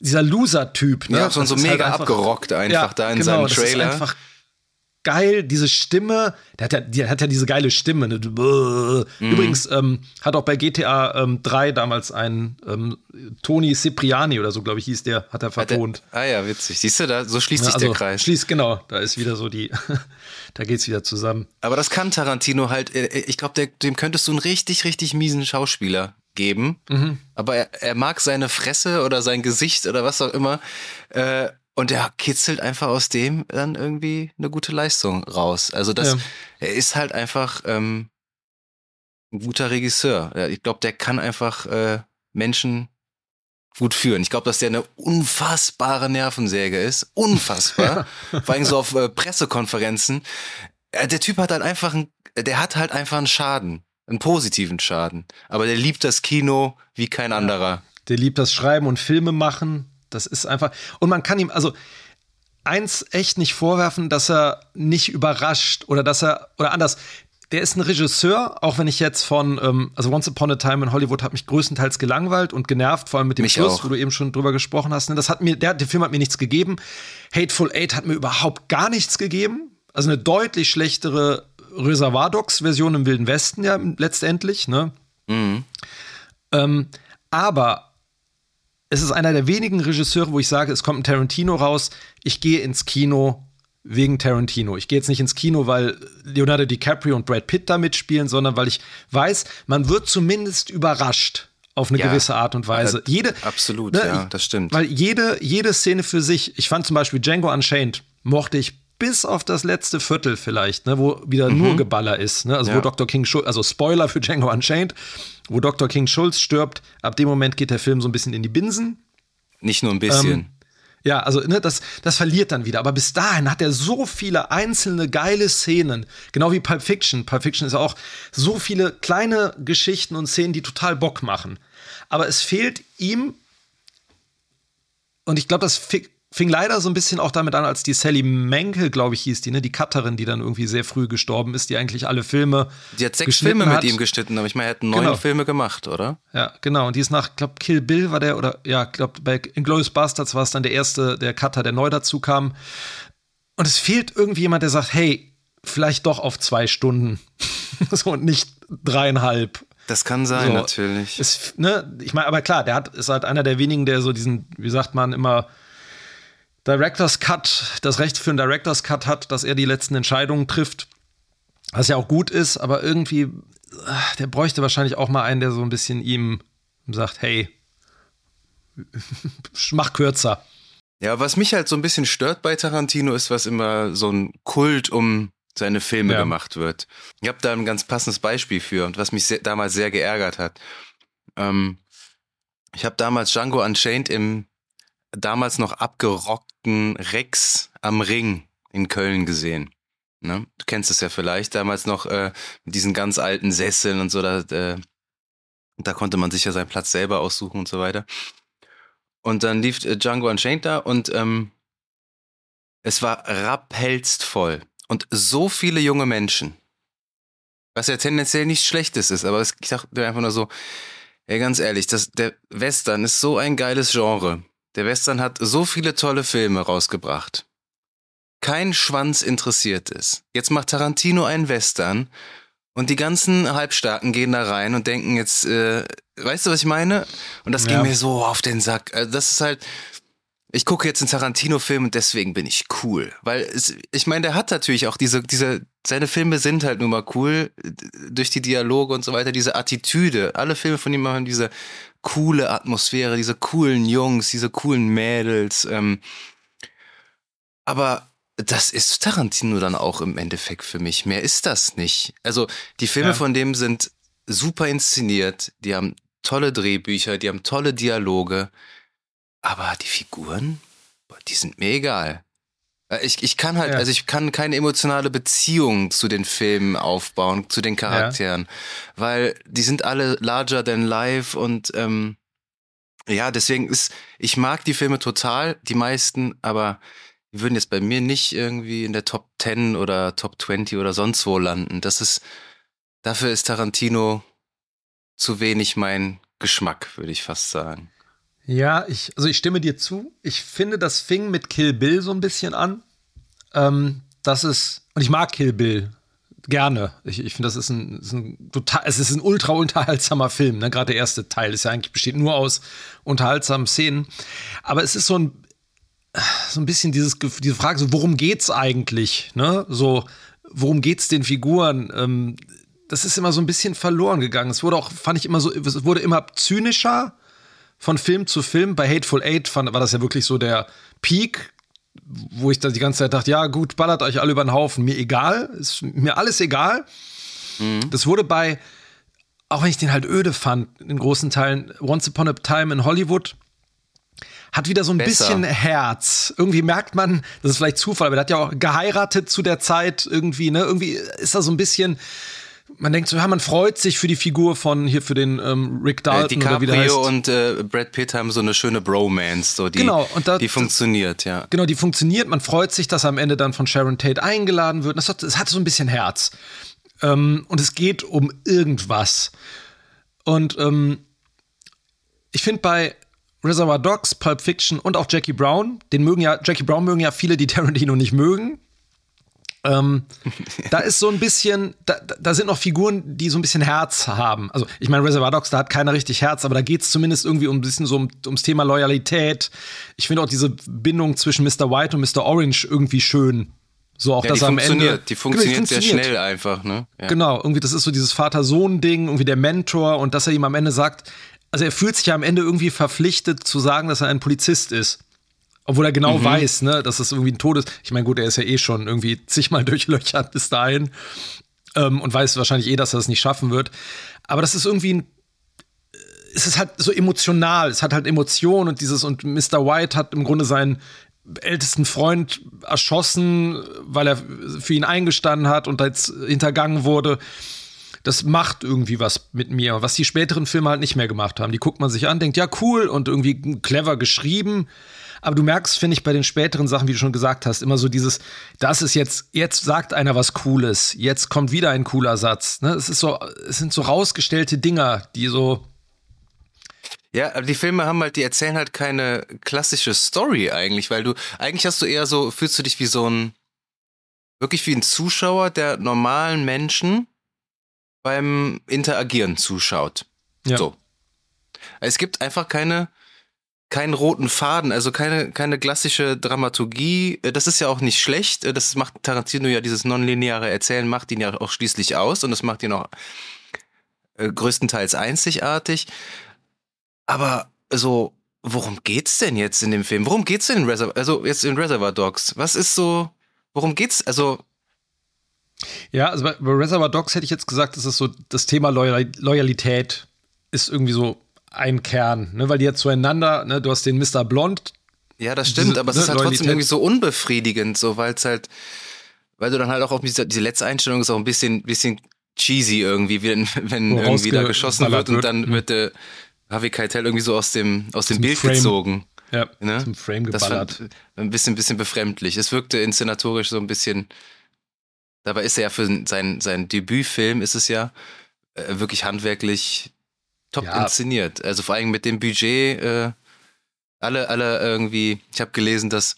dieser Loser-Typ. Ne? Ja, so, so mega halt einfach, abgerockt einfach ja, da in genau, seinem Trailer. Das ist einfach geil, diese Stimme, der hat ja, der hat ja diese geile Stimme. Ne? Mhm. Übrigens ähm, hat auch bei GTA ähm, 3 damals ein ähm, Tony Cipriani oder so, glaube ich, hieß der, hat er vertont. ah ja, witzig. Siehst du, da so schließt ja, sich also, der Kreis. Schließt, genau, da ist wieder so die, da geht's wieder zusammen. Aber das kann Tarantino halt, äh, äh, ich glaube, dem könntest du einen richtig, richtig miesen Schauspieler geben. Mhm. Aber er, er mag seine Fresse oder sein Gesicht oder was auch immer. Äh, und er kitzelt einfach aus dem dann irgendwie eine gute Leistung raus. Also das, ja. er ist halt einfach ähm, ein guter Regisseur. Ich glaube, der kann einfach äh, Menschen gut führen. Ich glaube, dass der eine unfassbare Nervensäge ist. Unfassbar. Vor allem so auf äh, Pressekonferenzen. Äh, der Typ hat halt einfach ein, der hat halt einfach einen Schaden. Einen positiven Schaden. Aber der liebt das Kino wie kein ja. anderer. Der liebt das Schreiben und Filme machen. Das ist einfach. Und man kann ihm, also eins echt nicht vorwerfen, dass er nicht überrascht oder dass er, oder anders, der ist ein Regisseur, auch wenn ich jetzt von, ähm, also Once Upon a Time in Hollywood hat mich größtenteils gelangweilt und genervt, vor allem mit dem mich Schluss, auch. wo du eben schon drüber gesprochen hast. Ne? Das hat mir, der, der Film hat mir nichts gegeben. Hateful Eight hat mir überhaupt gar nichts gegeben. Also eine deutlich schlechtere Reservoir Dogs Version im Wilden Westen ja letztendlich, ne? Mhm. Ähm, aber es ist einer der wenigen Regisseure, wo ich sage, es kommt ein Tarantino raus, ich gehe ins Kino wegen Tarantino. Ich gehe jetzt nicht ins Kino, weil Leonardo DiCaprio und Brad Pitt da mitspielen, sondern weil ich weiß, man wird zumindest überrascht auf eine ja, gewisse Art und Weise. Jede, absolut, ne, ja, das stimmt. Weil jede, jede Szene für sich, ich fand zum Beispiel Django Unchained, mochte ich bis auf das letzte Viertel vielleicht, ne, wo wieder mhm. nur Geballer ist. Ne? Also ja. wo Dr. King also Spoiler für Django Unchained, wo Dr. King Schulz stirbt, ab dem Moment geht der Film so ein bisschen in die Binsen. Nicht nur ein bisschen. Ähm, ja, also ne, das, das verliert dann wieder. Aber bis dahin hat er so viele einzelne geile Szenen. Genau wie Pulp Fiction. Pulp Fiction ist ja auch so viele kleine Geschichten und Szenen, die total Bock machen. Aber es fehlt ihm, und ich glaube, das Fing leider so ein bisschen auch damit an, als die Sally Menkel, glaube ich, hieß die, ne? Die Cutterin, die dann irgendwie sehr früh gestorben ist, die eigentlich alle Filme. Die hat sechs Filme mit hat. ihm geschnitten, aber ich meine, er hat neun genau. Filme gemacht, oder? Ja, genau. Und die ist nach, glaube Kill Bill war der, oder ja, glaube bei Inglourious Bastards war es dann der erste, der Cutter, der neu dazu kam. Und es fehlt irgendwie jemand, der sagt, hey, vielleicht doch auf zwei Stunden. so und nicht dreieinhalb. Das kann sein, so, natürlich. Ist, ne, ich meine, aber klar, der hat, ist halt einer der wenigen, der so diesen, wie sagt man, immer Director's Cut, das Recht für einen Director's Cut hat, dass er die letzten Entscheidungen trifft. Was ja auch gut ist, aber irgendwie, äh, der bräuchte wahrscheinlich auch mal einen, der so ein bisschen ihm sagt, hey, mach kürzer. Ja, was mich halt so ein bisschen stört bei Tarantino ist, was immer so ein Kult um seine Filme ja. gemacht wird. Ich habe da ein ganz passendes Beispiel für und was mich sehr, damals sehr geärgert hat. Ähm, ich habe damals Django Unchained im damals noch abgerockten Rex am Ring in Köln gesehen. Ne? Du kennst es ja vielleicht, damals noch äh, mit diesen ganz alten Sesseln und so, da, äh, da konnte man sich ja seinen Platz selber aussuchen und so weiter. Und dann lief äh, Django Unchained da und ähm, es war rappelst voll. Und so viele junge Menschen. Was ja tendenziell nichts Schlechtes ist, aber ich dachte einfach nur so, ey, ganz ehrlich, das, der Western ist so ein geiles Genre. Der Western hat so viele tolle Filme rausgebracht. Kein Schwanz interessiert es. Jetzt macht Tarantino einen Western und die ganzen Halbstarken gehen da rein und denken jetzt, äh, weißt du, was ich meine? Und das ja. ging mir so auf den Sack. Also das ist halt, ich gucke jetzt einen Tarantino-Film und deswegen bin ich cool. Weil es, ich meine, der hat natürlich auch diese, diese, seine Filme sind halt nun mal cool durch die Dialoge und so weiter, diese Attitüde. Alle Filme von ihm haben diese coole Atmosphäre, diese coolen Jungs, diese coolen Mädels. Ähm, aber das ist Tarantino dann auch im Endeffekt für mich. Mehr ist das nicht. Also die Filme ja. von dem sind super inszeniert, die haben tolle Drehbücher, die haben tolle Dialoge, aber die Figuren, die sind mir egal. Äh, ich, ich kann halt, ja. also ich kann keine emotionale Beziehung zu den Filmen aufbauen, zu den Charakteren, ja. weil die sind alle larger than life und ähm, ja, deswegen ist, ich mag die Filme total, die meisten, aber die würden jetzt bei mir nicht irgendwie in der Top 10 oder Top 20 oder sonst wo landen. Das ist, dafür ist Tarantino zu wenig mein Geschmack, würde ich fast sagen. Ja, ich, also ich stimme dir zu. Ich finde, das fing mit Kill Bill so ein bisschen an. Ähm, das ist, und ich mag Kill Bill gerne. Ich, ich finde, das ist ein, ist ein, total, es ist ein ultra unterhaltsamer Film. Ne? Gerade der erste Teil ist ja eigentlich besteht nur aus unterhaltsamen Szenen. Aber es ist so ein, so ein bisschen dieses, diese Frage, so, worum geht's eigentlich? Ne? So, worum geht's den Figuren? Ähm, das ist immer so ein bisschen verloren gegangen. Es wurde auch, fand ich immer so, es wurde immer zynischer von Film zu Film. Bei Hateful Eight fand, war das ja wirklich so der Peak, wo ich da die ganze Zeit dachte, ja gut, ballert euch alle über den Haufen, mir egal, ist mir alles egal. Mhm. Das wurde bei, auch wenn ich den halt öde fand, in großen Teilen, Once Upon a Time in Hollywood, hat wieder so ein Besser. bisschen Herz. Irgendwie merkt man, das ist vielleicht Zufall, aber der hat ja auch geheiratet zu der Zeit irgendwie, ne? Irgendwie ist da so ein bisschen, man denkt so, ja, man freut sich für die Figur von hier für den ähm, Rick Dalton äh, oder wie der heißt. und äh, Brad Pitt haben so eine schöne Bromance, so die, genau, und da, die funktioniert, ja. Genau, die funktioniert. Man freut sich, dass er am Ende dann von Sharon Tate eingeladen wird. Das hat, das hat so ein bisschen Herz. Ähm, und es geht um irgendwas. Und ähm, ich finde bei Reservoir Dogs, Pulp Fiction und auch Jackie Brown, den mögen ja, Jackie Brown mögen ja viele, die Tarantino nicht mögen. Ähm, da ist so ein bisschen, da, da, sind noch Figuren, die so ein bisschen Herz haben. Also, ich meine, Reservoir Dogs, da hat keiner richtig Herz, aber da geht es zumindest irgendwie um ein bisschen so um, ums Thema Loyalität. Ich finde auch diese Bindung zwischen Mr. White und Mr. Orange irgendwie schön. So auch, ja, dass die am Ende. Die funktioniert, genau, die funktioniert sehr schnell einfach, ne? Ja. Genau, irgendwie, das ist so dieses Vater-Sohn-Ding, irgendwie der Mentor und dass er ihm am Ende sagt, also er fühlt sich ja am Ende irgendwie verpflichtet zu sagen, dass er ein Polizist ist. Obwohl er genau mhm. weiß, ne, dass das irgendwie ein Todes. Ich meine, gut, er ist ja eh schon irgendwie zigmal durchlöchert bis dahin ähm, und weiß wahrscheinlich eh, dass er es das nicht schaffen wird. Aber das ist irgendwie ein. Es ist halt so emotional, es hat halt Emotionen und dieses, und Mr. White hat im Grunde seinen ältesten Freund erschossen, weil er für ihn eingestanden hat und jetzt hintergangen wurde. Das macht irgendwie was mit mir, was die späteren Filme halt nicht mehr gemacht haben. Die guckt man sich an, denkt, ja, cool und irgendwie clever geschrieben. Aber du merkst, finde ich, bei den späteren Sachen, wie du schon gesagt hast, immer so dieses, das ist jetzt, jetzt sagt einer was Cooles, jetzt kommt wieder ein cooler Satz. Ne? Es ist so, es sind so rausgestellte Dinger, die so. Ja, aber die Filme haben halt, die erzählen halt keine klassische Story eigentlich, weil du, eigentlich hast du eher so, fühlst du dich wie so ein, wirklich wie ein Zuschauer der normalen Menschen beim Interagieren zuschaut. Ja. So. Es gibt einfach keine, keinen roten Faden, also keine, keine klassische Dramaturgie. Äh, das ist ja auch nicht schlecht. Äh, das macht Tarantino ja, dieses nonlineare Erzählen macht ihn ja auch schließlich aus und das macht ihn auch äh, größtenteils einzigartig. Aber so, worum geht's denn jetzt in dem Film? Worum geht's denn in Reservoir, also jetzt in Reservoir Dogs? Was ist so, worum geht's, also ja, also bei Reservoir Dogs hätte ich jetzt gesagt, das ist so das Thema Loyalität ist irgendwie so ein Kern, ne? weil die ja zueinander, ne? du hast den Mr. Blond. Ja, das stimmt, diese, aber es ne, ist halt trotzdem irgendwie so unbefriedigend, so weil es halt, weil du dann halt auch auf diese, diese letzte Einstellung ist auch ein bisschen, bisschen cheesy irgendwie, wenn, wenn oh, irgendwie da geschossen wird und dann wird der Harvey Keitel irgendwie so aus dem, aus dem Bild Frame. gezogen. Ja, ne? zum Frame geballert. Das ein bisschen, bisschen befremdlich. Es wirkte inszenatorisch so ein bisschen, dabei ist er ja für sein, sein Debütfilm ist es ja äh, wirklich handwerklich top ja. inszeniert. Also vor allem mit dem Budget, äh, alle, alle irgendwie, ich habe gelesen, dass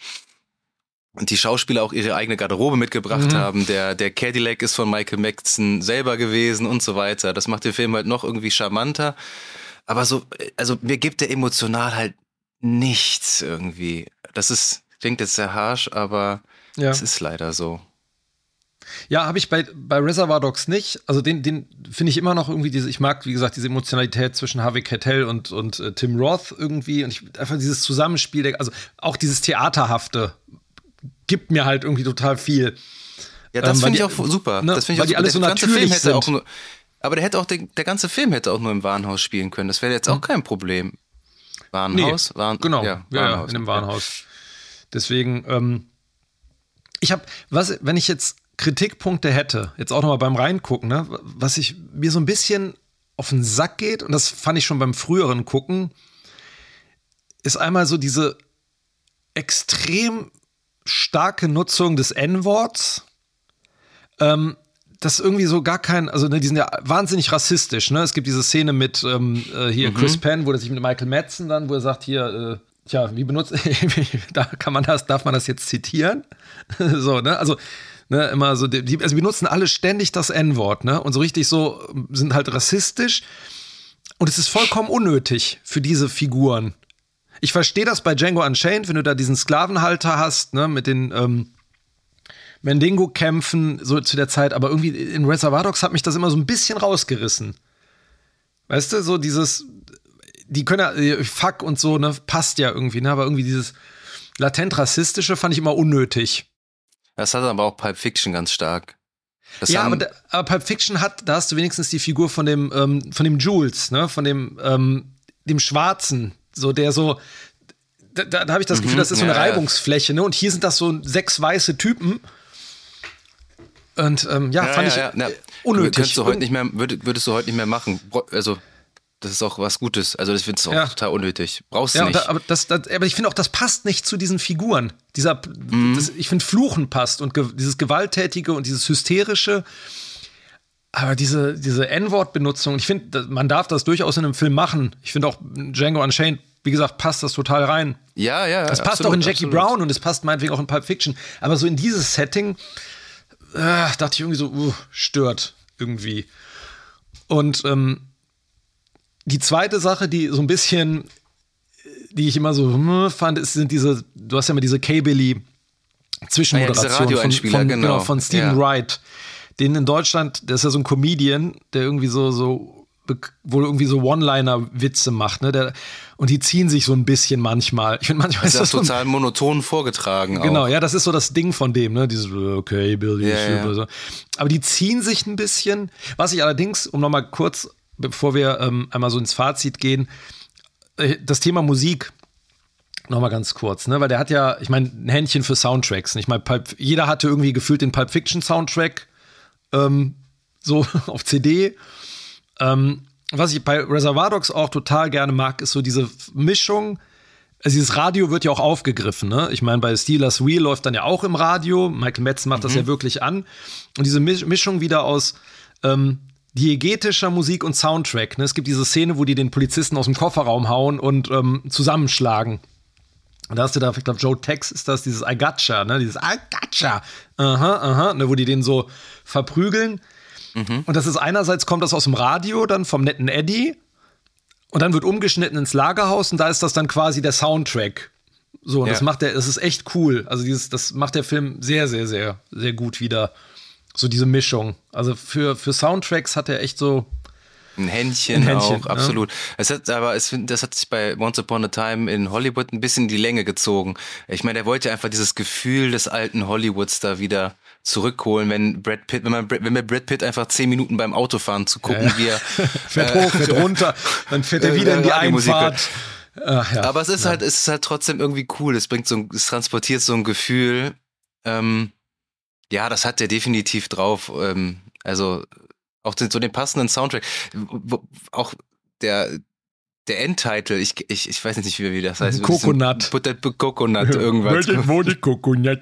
die Schauspieler auch ihre eigene Garderobe mitgebracht mhm. haben. Der, der Cadillac ist von Michael Madsen selber gewesen und so weiter. Das macht den Film halt noch irgendwie charmanter. Aber so, also mir gibt der emotional halt nichts irgendwie. Das ist, klingt jetzt sehr harsh, aber es ist leider so. Ja, habe ich bei, bei Reservoir Dogs nicht. Also den, den finde ich immer noch irgendwie diese, ich mag, wie gesagt, diese Emotionalität zwischen Harvey Keitel und, und äh, Tim Roth irgendwie. Und ich, einfach dieses Zusammenspiel, also auch dieses Theaterhafte gibt mir halt irgendwie total viel. Ja, das ähm, finde ich auch super. Ne, das finde ich weil auch die alle so natürlich sind. Auch nur, aber der hätte auch, der, der ganze Film hätte auch nur im Warenhaus spielen können. Das wäre jetzt auch hm. kein Problem. Warenhaus? Nee, Waren, genau, ja, Warenhaus, ja, in einem Warenhaus. Deswegen, ähm, ich habe, was, wenn ich jetzt Kritikpunkte hätte, jetzt auch nochmal beim Reingucken, ne, was ich mir so ein bisschen auf den Sack geht, und das fand ich schon beim früheren Gucken, ist einmal so diese extrem starke Nutzung des N-Worts. Ähm, das irgendwie so gar kein, also ne, die sind ja wahnsinnig rassistisch, ne? Es gibt diese Szene mit ähm, äh, hier mhm. Chris Penn, wo er sich mit Michael Madsen dann, wo er sagt, hier, äh, tja, wie benutzt, da kann man das, darf man das jetzt zitieren? so, ne? Also, ne, immer so, die, also wir benutzen alle ständig das N-Wort, ne? Und so richtig so sind halt rassistisch. Und es ist vollkommen unnötig für diese Figuren. Ich verstehe das bei Django Unchained, wenn du da diesen Sklavenhalter hast, ne, mit den ähm, Mandingo-Kämpfen so zu der Zeit, aber irgendwie in Reservoir Dogs hat mich das immer so ein bisschen rausgerissen. Weißt du, so dieses, die können ja, äh, fuck und so, ne, passt ja irgendwie, ne, aber irgendwie dieses latent rassistische fand ich immer unnötig. Das hat aber auch Pulp Fiction ganz stark. Das ja, aber, aber, Pulp Fiction hat, da hast du wenigstens die Figur von dem, ähm, von dem Jules, ne, von dem, ähm, dem Schwarzen, so der so, da, da habe ich das Gefühl, mhm, das ist so eine ja, Reibungsfläche, ne, und hier sind das so sechs weiße Typen. Und ähm, ja, ja, fand ja, ich unnötig. Du, heute nicht mehr, würdest du heute nicht mehr machen. Also, das ist auch was Gutes. Also, das finde ich auch total unnötig. Brauchst du nicht. Da, aber, das, das, aber ich finde auch, das passt nicht zu diesen Figuren. Dieser, mhm. das, ich finde, Fluchen passt und ge, dieses Gewalttätige und dieses Hysterische. Aber diese, diese N-Wort-Benutzung, ich finde, man darf das durchaus in einem Film machen. Ich finde auch Django Unchained, wie gesagt, passt das total rein. Ja, ja. Das passt absolut, auch in Jackie absolut. Brown und es passt meinetwegen auch in Pulp Fiction. Aber so in dieses Setting, äh, dachte ich irgendwie so, uh, stört irgendwie. Und ähm, die zweite Sache, die so ein bisschen, die ich immer so hm, fand, ist, sind diese, du hast ja immer diese K-Billy Zwischenmoderation ah, ja, von, von, genau. genau. von Stephen ja. Wright. Den in Deutschland, der ist ja so ein Comedian, der irgendwie so, so wohl irgendwie so One-Liner-Witze macht, ne? Der, und die ziehen sich so ein bisschen manchmal. Ich finde manchmal das ist das, das total so monoton vorgetragen. Genau, auch. ja, das ist so das Ding von dem, ne? Dieses okay, Billy, yeah, yeah. so. Aber die ziehen sich ein bisschen. Was ich allerdings, um nochmal kurz, bevor wir ähm, einmal so ins Fazit gehen, äh, das Thema Musik. Nochmal ganz kurz, ne? Weil der hat ja, ich meine, ein Händchen für Soundtracks. Ich meine, jeder hatte irgendwie gefühlt den Pulp Fiction Soundtrack ähm, so auf CD. Ähm, was ich bei Reservoir Dogs auch total gerne mag, ist so diese Mischung. Also dieses Radio wird ja auch aufgegriffen, ne? Ich meine, bei Steelers Wheel läuft dann ja auch im Radio. Michael Metz macht mhm. das ja wirklich an. Und diese Mischung wieder aus ähm, diegetischer Musik und Soundtrack. Ne? Es gibt diese Szene, wo die den Polizisten aus dem Kofferraum hauen und ähm, zusammenschlagen. Und da hast du da, ich glaube, Joe Tex ist das, dieses I gotcha, ne? Dieses I gotcha. Aha, aha, ne? wo die den so verprügeln. Mhm. Und das ist einerseits kommt das aus dem Radio, dann vom netten Eddie. Und dann wird umgeschnitten ins Lagerhaus und da ist das dann quasi der Soundtrack. So, und ja. das macht der, das ist echt cool. Also dieses, das macht der Film sehr, sehr, sehr, sehr gut wieder. So diese Mischung. Also für, für Soundtracks hat er echt so ein Händchen, ein Händchen auch, ja. absolut. Es hat, aber es, das hat sich bei Once Upon a Time in Hollywood ein bisschen die Länge gezogen. Ich meine, er wollte einfach dieses Gefühl des alten Hollywoods da wieder zurückholen, wenn Brad Pitt, wenn man, wenn wir Brad Pitt einfach zehn Minuten beim Autofahren zu gucken, ja, ja. wie er fährt äh, hoch, fährt runter, dann fährt er wieder in die Einfahrt. Ach. Aber es ist halt, es ist halt trotzdem irgendwie cool. Es bringt so, ein, es transportiert so ein Gefühl. Ähm, ja, das hat er definitiv drauf. Ähm, also auch den, so den passenden Soundtrack. Auch der, der Endtitle, ich, ich, ich weiß nicht, wie, wie das heißt. Coconut. Coconut, irgendwas. Wo die Coconut,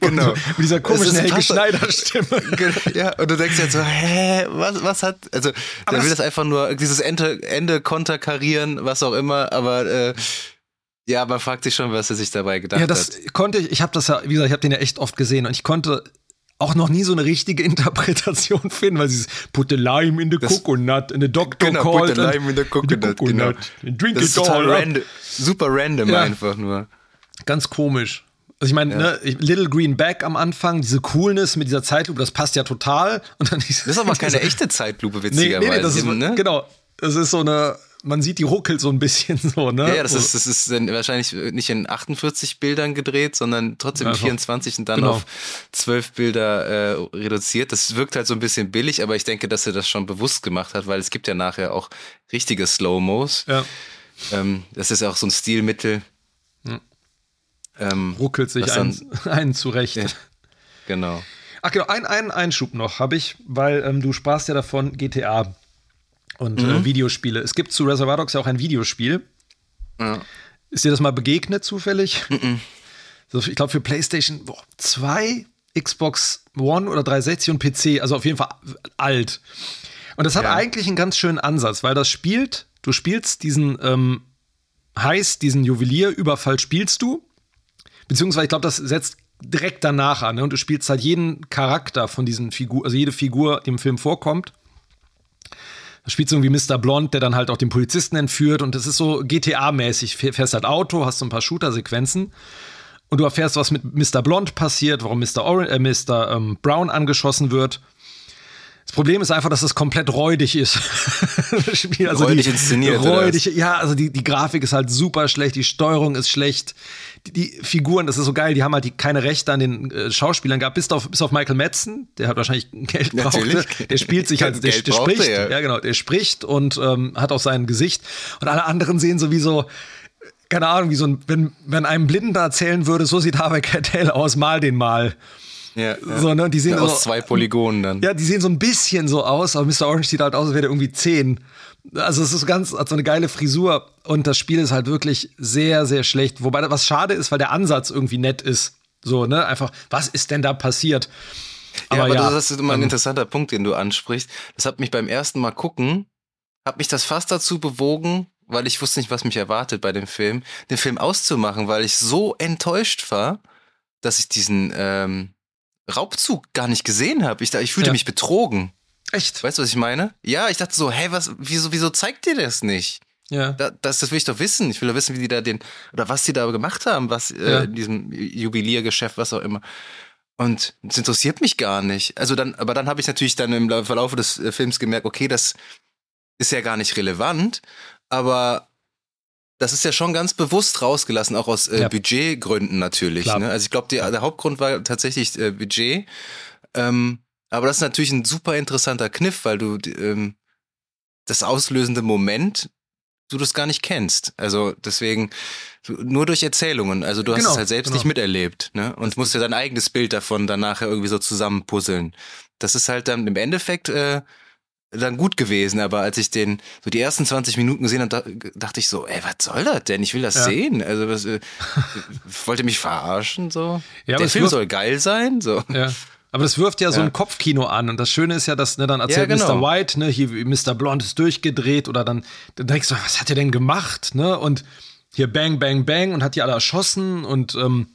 genau. Mit dieser komischen Helge Schneider-Stimme. ja, und du denkst jetzt so, hä, was, was hat, also, der will das einfach nur, dieses Ende, Ende konterkarieren, was auch immer, aber, äh, ja, man fragt sich schon, was er sich dabei gedacht hat. Ja, das hat. konnte ich, ich habe das ja, wie gesagt, ich habe den ja echt oft gesehen und ich konnte auch noch nie so eine richtige Interpretation finden, weil sie put the lime in the das, coconut and the doctor genau, called put the lime in the coconut, the coconut genau. drink das it ist all random, super random ja. einfach nur. Ganz komisch. Also ich meine, ja. ne, Little Green Bag am Anfang, diese Coolness mit dieser Zeitlupe, das passt ja total. Und dann das ist aber keine echte Zeitlupe, witzigerweise. Nee, nee, das ist, ne? Genau. Es ist so eine, man sieht die ruckelt so ein bisschen so, ne? Ja, das ist, das ist wahrscheinlich nicht in 48 Bildern gedreht, sondern trotzdem in 24 und dann genau. auf 12 Bilder äh, reduziert. Das wirkt halt so ein bisschen billig, aber ich denke, dass er das schon bewusst gemacht hat, weil es gibt ja nachher auch richtige Slow-Mos. Ja. Ähm, das ist auch so ein Stilmittel. Hm. Ähm, ruckelt sich einen, einen zurecht. Ja, genau. Ach genau, ein, einen Einschub noch habe ich, weil ähm, du sprachst ja davon GTA und mhm. äh, Videospiele. Es gibt zu Reservoir Dogs ja auch ein Videospiel. Ja. Ist dir das mal begegnet zufällig? Mhm. Ich glaube für PlayStation 2 Xbox One oder 360 und PC, also auf jeden Fall alt. Und das hat ja. eigentlich einen ganz schönen Ansatz, weil das spielt, du spielst diesen ähm, Heiß, diesen Juwelierüberfall spielst du, beziehungsweise ich glaube, das setzt direkt danach an. Ne? Und du spielst halt jeden Charakter von diesen Figuren, also jede Figur, die im Film vorkommt. Da spielst du irgendwie Mr. Blond, der dann halt auch den Polizisten entführt. Und das ist so GTA-mäßig. Fährst halt Auto, hast so ein paar Shooter-Sequenzen. Und du erfährst, was mit Mr. Blond passiert, warum Mr. Or äh, Mr. Ähm, Brown angeschossen wird. Das Problem ist einfach, dass es komplett räudig ist. das Spiel, also räudig die, inszeniert. Räudig, ja, also die, die Grafik ist halt super schlecht, die Steuerung ist schlecht. Die, die Figuren, das ist so geil, die haben halt die, keine Rechte an den äh, Schauspielern gehabt, bis auf, bis auf Michael Madsen, der hat wahrscheinlich Geld brauchte. Der spielt sich halt, der, der spricht, ja. ja. genau, der spricht und ähm, hat auch sein Gesicht. Und alle anderen sehen sowieso, keine Ahnung, wie so ein, wenn, wenn einem Blinden da erzählen würde, so sieht Harvey Keitel aus, mal den mal. Ja, so, ne? die sehen ja, aus so, zwei Polygonen dann. Ja, die sehen so ein bisschen so aus, aber Mr. Orange sieht halt aus, als wäre der irgendwie zehn. Also es ist ganz, hat so eine geile Frisur und das Spiel ist halt wirklich sehr, sehr schlecht. Wobei was schade ist, weil der Ansatz irgendwie nett ist. So, ne? Einfach, was ist denn da passiert? Aber, ja, aber ja, das ist immer ein ähm, interessanter Punkt, den du ansprichst. Das hat mich beim ersten Mal gucken, hat mich das fast dazu bewogen, weil ich wusste nicht, was mich erwartet bei dem Film, den Film auszumachen, weil ich so enttäuscht war, dass ich diesen ähm, Raubzug gar nicht gesehen habe. Ich, ich fühlte ja. mich betrogen. Echt? Weißt du, was ich meine? Ja, ich dachte so, hey, was, wieso, wieso zeigt dir das nicht? Ja. Da, das, das will ich doch wissen. Ich will doch wissen, wie die da den, oder was die da gemacht haben, was äh, ja. in diesem Jubiliergeschäft, was auch immer. Und es interessiert mich gar nicht. Also dann, aber dann habe ich natürlich dann im Verlauf des äh, Films gemerkt, okay, das ist ja gar nicht relevant, aber das ist ja schon ganz bewusst rausgelassen, auch aus äh, ja. Budgetgründen natürlich. Ne? Also ich glaube, der Hauptgrund war tatsächlich äh, Budget. Ähm, aber das ist natürlich ein super interessanter Kniff, weil du ähm, das auslösende Moment du das gar nicht kennst. Also deswegen nur durch Erzählungen. Also du hast genau, es halt selbst genau. nicht miterlebt, ne? Und musst dir dein eigenes Bild davon dann nachher irgendwie so zusammenpuzzeln. Das ist halt dann im Endeffekt äh, dann gut gewesen, aber als ich den so die ersten 20 Minuten gesehen habe, dachte ich so, ey, was soll das denn? Ich will das ja. sehen. Also was, äh, wollte mich verarschen so. Ja, Der Film soll geil sein, so. Ja. Aber das wirft ja, so ein Kopfkino an. Und das Schöne ist ja, dass ne, dann erzählt genau. Mr. White, ne, hier Mr. Blond ist durchgedreht oder dann, dann denkst du, was hat er denn gemacht? Ne? Und hier Bang, Bang, Bang und hat die alle erschossen und ähm,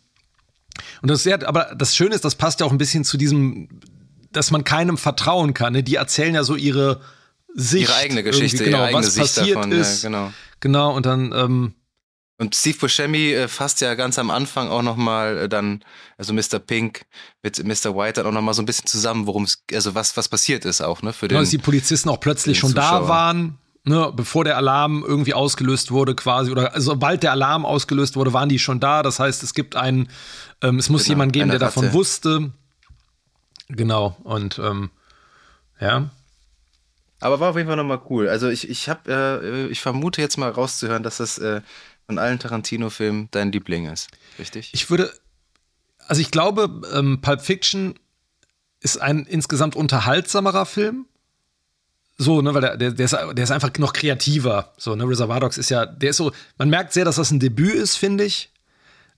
und das ist sehr, aber das Schöne ist, das passt ja auch ein bisschen zu diesem dass man keinem vertrauen kann. Ne? Die erzählen ja so ihre Sicht. Ihre eigene Geschichte, genau, ihre eigene was Sicht passiert davon. Ist. Ja, genau. Genau, und dann. Ähm, und Steve Buscemi äh, fasst ja ganz am Anfang auch nochmal äh, dann, also Mr. Pink mit Mr. White dann auch nochmal so ein bisschen zusammen, worum es, also was, was passiert ist auch, ne, für den. Dass die Polizisten auch plötzlich schon Zuschauer. da waren, ne, bevor der Alarm irgendwie ausgelöst wurde quasi, oder sobald der Alarm ausgelöst wurde, waren die schon da. Das heißt, es gibt einen, ähm, es muss genau, jemand geben, der davon wusste. Genau, und ähm, ja. Aber war auf jeden Fall nochmal cool. Also ich, ich habe, äh, ich vermute jetzt mal rauszuhören, dass das äh, von allen Tarantino-Filmen dein Liebling ist. Richtig? Ich würde, also ich glaube, ähm, Pulp Fiction ist ein insgesamt unterhaltsamerer Film. So, ne, weil der, der, der, ist, der ist einfach noch kreativer. So, ne, Reservoir Dogs ist ja, der ist so, man merkt sehr, dass das ein Debüt ist, finde ich.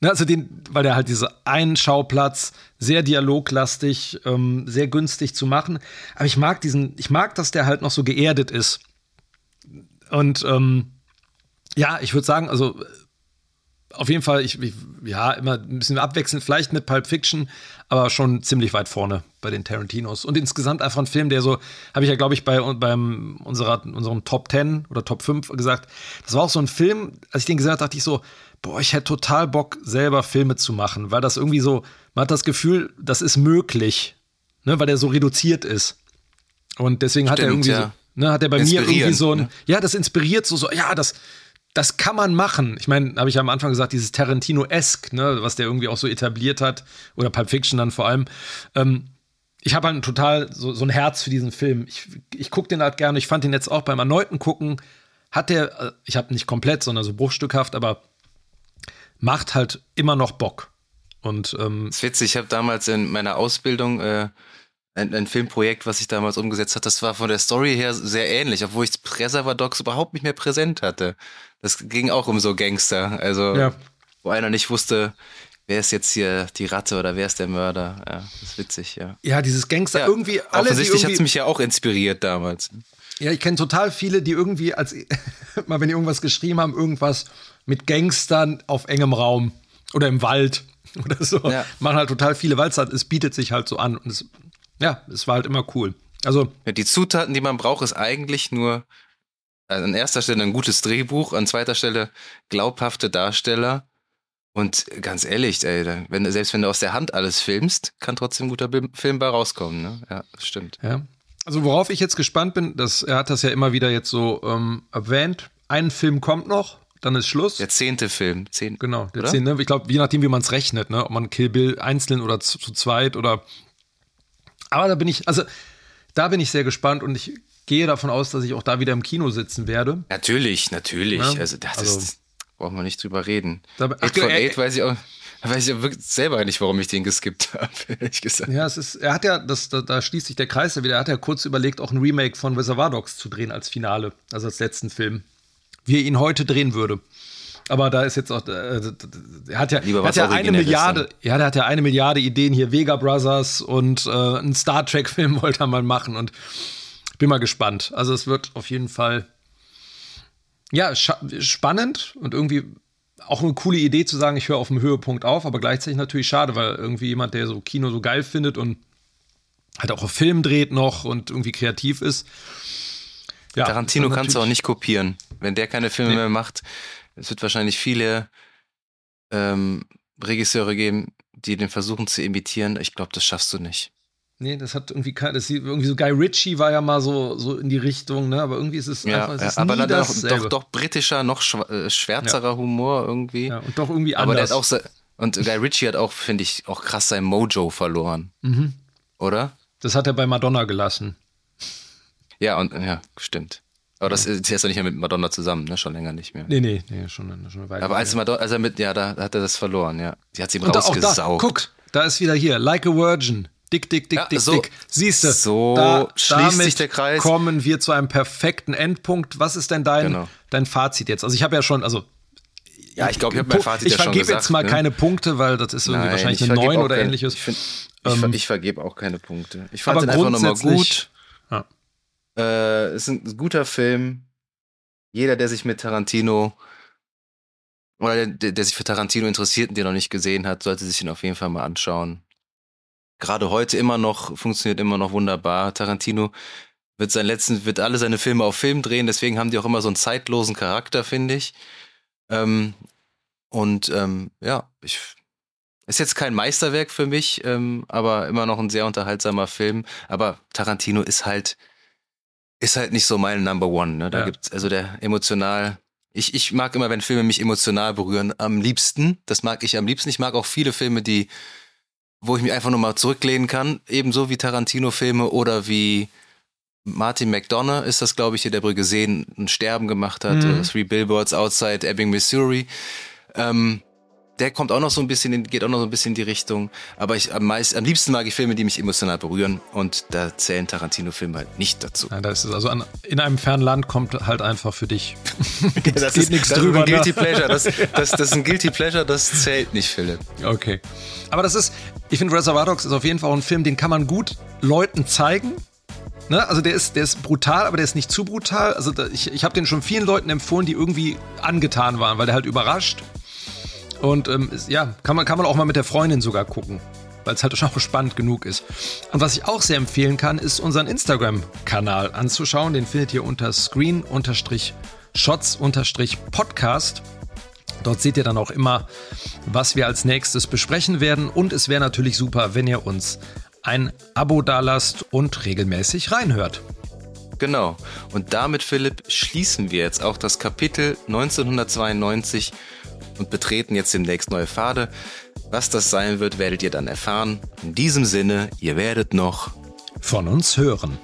Ne, also den, weil der halt dieser einen Schauplatz sehr dialoglastig, ähm, sehr günstig zu machen. Aber ich mag diesen, ich mag, dass der halt noch so geerdet ist. Und ähm, ja, ich würde sagen, also auf jeden Fall, ich, ich, ja, immer ein bisschen abwechselnd, vielleicht mit Pulp Fiction, aber schon ziemlich weit vorne bei den Tarantinos. Und insgesamt einfach ein Film, der so, habe ich ja, glaube ich, bei beim unserer, unserem Top 10 oder Top 5 gesagt, das war auch so ein Film, als ich den gesehen habe, dachte ich so, boah, ich hätte total Bock, selber Filme zu machen, weil das irgendwie so, man hat das Gefühl, das ist möglich, ne, weil der so reduziert ist. Und deswegen Stimmt, hat er irgendwie ja. so, ne, hat er bei mir irgendwie so ein, ne? ja, das inspiriert so, so, ja, das, das kann man machen. Ich meine, habe ich ja am Anfang gesagt, dieses Tarantino-esque, ne, was der irgendwie auch so etabliert hat, oder Pulp Fiction dann vor allem. Ähm, ich habe halt total so, so, ein Herz für diesen Film. Ich, ich gucke den halt gerne. Ich fand den jetzt auch beim erneuten Gucken, hat der, äh, ich habe nicht komplett, sondern so bruchstückhaft, aber macht halt immer noch Bock. Und ähm, das ist witzig, ich habe damals in meiner Ausbildung äh, ein, ein, Filmprojekt, was ich damals umgesetzt hat, das war von der Story her sehr ähnlich, obwohl ich Reservoir Dogs überhaupt nicht mehr präsent hatte. Das ging auch um so Gangster, also ja. wo einer nicht wusste, wer ist jetzt hier die Ratte oder wer ist der Mörder? Ja, das ist witzig, ja. Ja, dieses Gangster, ja, irgendwie alle. Offensichtlich hat es mich ja auch inspiriert damals. Ja, ich kenne total viele, die irgendwie, als mal wenn die irgendwas geschrieben haben, irgendwas mit Gangstern auf engem Raum oder im Wald oder so. Ja. Machen halt total viele, weil es halt, es bietet sich halt so an. Und es, ja, es war halt immer cool. Also. Ja, die Zutaten, die man braucht, ist eigentlich nur also an erster Stelle ein gutes Drehbuch, an zweiter Stelle glaubhafte Darsteller. Und ganz ehrlich, ey, wenn, selbst wenn du aus der Hand alles filmst, kann trotzdem ein guter Film bei rauskommen. Ne? Ja, das stimmt. Ja. Also worauf ich jetzt gespannt bin, das, er hat das ja immer wieder jetzt so ähm, erwähnt. Ein Film kommt noch, dann ist Schluss. Der zehnte Film. Zehn, genau, der zehnte. Ich glaube, je nachdem, wie man es rechnet, ne? ob man Kill Bill einzeln oder zu, zu zweit oder. Aber da bin ich, also da bin ich sehr gespannt und ich gehe davon aus, dass ich auch da wieder im Kino sitzen werde. Natürlich, natürlich. Ja? Also das also, ist, brauchen wir nicht drüber reden. Da, ach, Eight for äh, Eight weiß ich auch. weiß ich ja wirklich selber nicht, warum ich den geskippt habe, ehrlich gesagt. Ja, es ist, er hat ja, das, da, da schließt sich der Kreis ja wieder, er hat ja kurz überlegt, auch ein Remake von Reservoir Dogs zu drehen als Finale, also als letzten Film wie er ihn heute drehen würde. Aber da ist jetzt auch, äh, er hat ja, er hat ja eine Milliarde, ja, der hat ja eine Milliarde Ideen hier, Vega Brothers und äh, einen Star Trek-Film wollte er mal machen und bin mal gespannt. Also es wird auf jeden Fall ja spannend und irgendwie auch eine coole Idee zu sagen, ich höre auf dem Höhepunkt auf, aber gleichzeitig natürlich schade, weil irgendwie jemand, der so Kino so geil findet und halt auch auf Film dreht noch und irgendwie kreativ ist, ja, Tarantino kannst du auch nicht kopieren. Wenn der keine Filme nee. mehr macht, es wird wahrscheinlich viele ähm, Regisseure geben, die den versuchen zu imitieren. Ich glaube, das schaffst du nicht. Nee, das hat irgendwie kein, das irgendwie so Guy Ritchie war ja mal so, so in die Richtung, ne? Aber irgendwie ist es ja, einfach, es ist aber nie dann doch, doch, doch, britischer, noch äh, schwärzerer ja. Humor irgendwie. Ja, und doch irgendwie anders. Aber der hat auch und Guy Ritchie hat auch, finde ich, auch krass sein Mojo verloren. Mhm. Oder? Das hat er bei Madonna gelassen. Ja, und ja, stimmt. Aber das ist jetzt doch nicht mehr mit Madonna zusammen, ne? Schon länger nicht mehr. Nee, nee, nee, schon, schon eine Weile. Aber als, Madonna, als er mit, ja, da hat er das verloren, ja. Sie hat sie ihm und rausgesaugt. Da, guck, da ist wieder hier, Like a Virgin. Dick, dick, dick, ja, dick, so, dick. Siehst du, so da, schließt sich der Kreis. kommen wir zu einem perfekten Endpunkt. Was ist denn dein, genau. dein Fazit jetzt? Also ich habe ja schon, also ja, ich glaube, ich habe mein Fazit ich ja vergebe jetzt mal ne? keine Punkte, weil das ist irgendwie Nein, wahrscheinlich eine 9 oder kein, ähnliches. Ich, find, ich, ähm, ich vergebe auch keine Punkte. Ich fand es einfach nochmal gut. Äh, ist ein guter Film. Jeder, der sich mit Tarantino oder der, der, sich für Tarantino interessiert und den noch nicht gesehen hat, sollte sich ihn auf jeden Fall mal anschauen. Gerade heute immer noch, funktioniert immer noch wunderbar. Tarantino wird seinen letzten, wird alle seine Filme auf Film drehen, deswegen haben die auch immer so einen zeitlosen Charakter, finde ich. Ähm, und ähm, ja, ich ist jetzt kein Meisterwerk für mich, ähm, aber immer noch ein sehr unterhaltsamer Film. Aber Tarantino ist halt ist halt nicht so mein Number One. Ne? Da ja. gibt's also der emotional. Ich, ich mag immer, wenn Filme mich emotional berühren, am liebsten. Das mag ich am liebsten. Ich mag auch viele Filme, die, wo ich mich einfach nur mal zurücklehnen kann. Ebenso wie Tarantino-Filme oder wie Martin McDonough ist das, glaube ich, hier, der Brügge sehen, ein Sterben gemacht hat. Mhm. Three Billboards Outside Ebbing, Missouri. Ähm, der kommt auch noch so ein bisschen, in, geht auch noch so ein bisschen in die Richtung. Aber ich am, meist, am liebsten mag ich Filme, die mich emotional berühren. Und da zählen Tarantino-Filme halt nicht dazu. Ja, das ist also an, in einem fernen Land kommt halt einfach für dich. ja, das geht nichts drüber. Ist ein Guilty Pleasure. Das, das, das ist ein Guilty Pleasure, das zählt nicht, Philipp. Okay. Aber das ist, ich finde Reservoir Dogs ist auf jeden Fall auch ein Film, den kann man gut Leuten zeigen. Ne? Also der ist, der ist brutal, aber der ist nicht zu brutal. Also da, ich, ich habe den schon vielen Leuten empfohlen, die irgendwie angetan waren, weil der halt überrascht und ähm, ja, kann man, kann man auch mal mit der Freundin sogar gucken, weil es halt schon auch spannend genug ist. Und was ich auch sehr empfehlen kann, ist unseren Instagram-Kanal anzuschauen. Den findet ihr unter screen-shots-podcast. Dort seht ihr dann auch immer, was wir als nächstes besprechen werden. Und es wäre natürlich super, wenn ihr uns ein Abo dalasst und regelmäßig reinhört. Genau. Und damit, Philipp, schließen wir jetzt auch das Kapitel 1992 und betreten jetzt demnächst neue Pfade. Was das sein wird, werdet ihr dann erfahren. In diesem Sinne, ihr werdet noch von uns hören.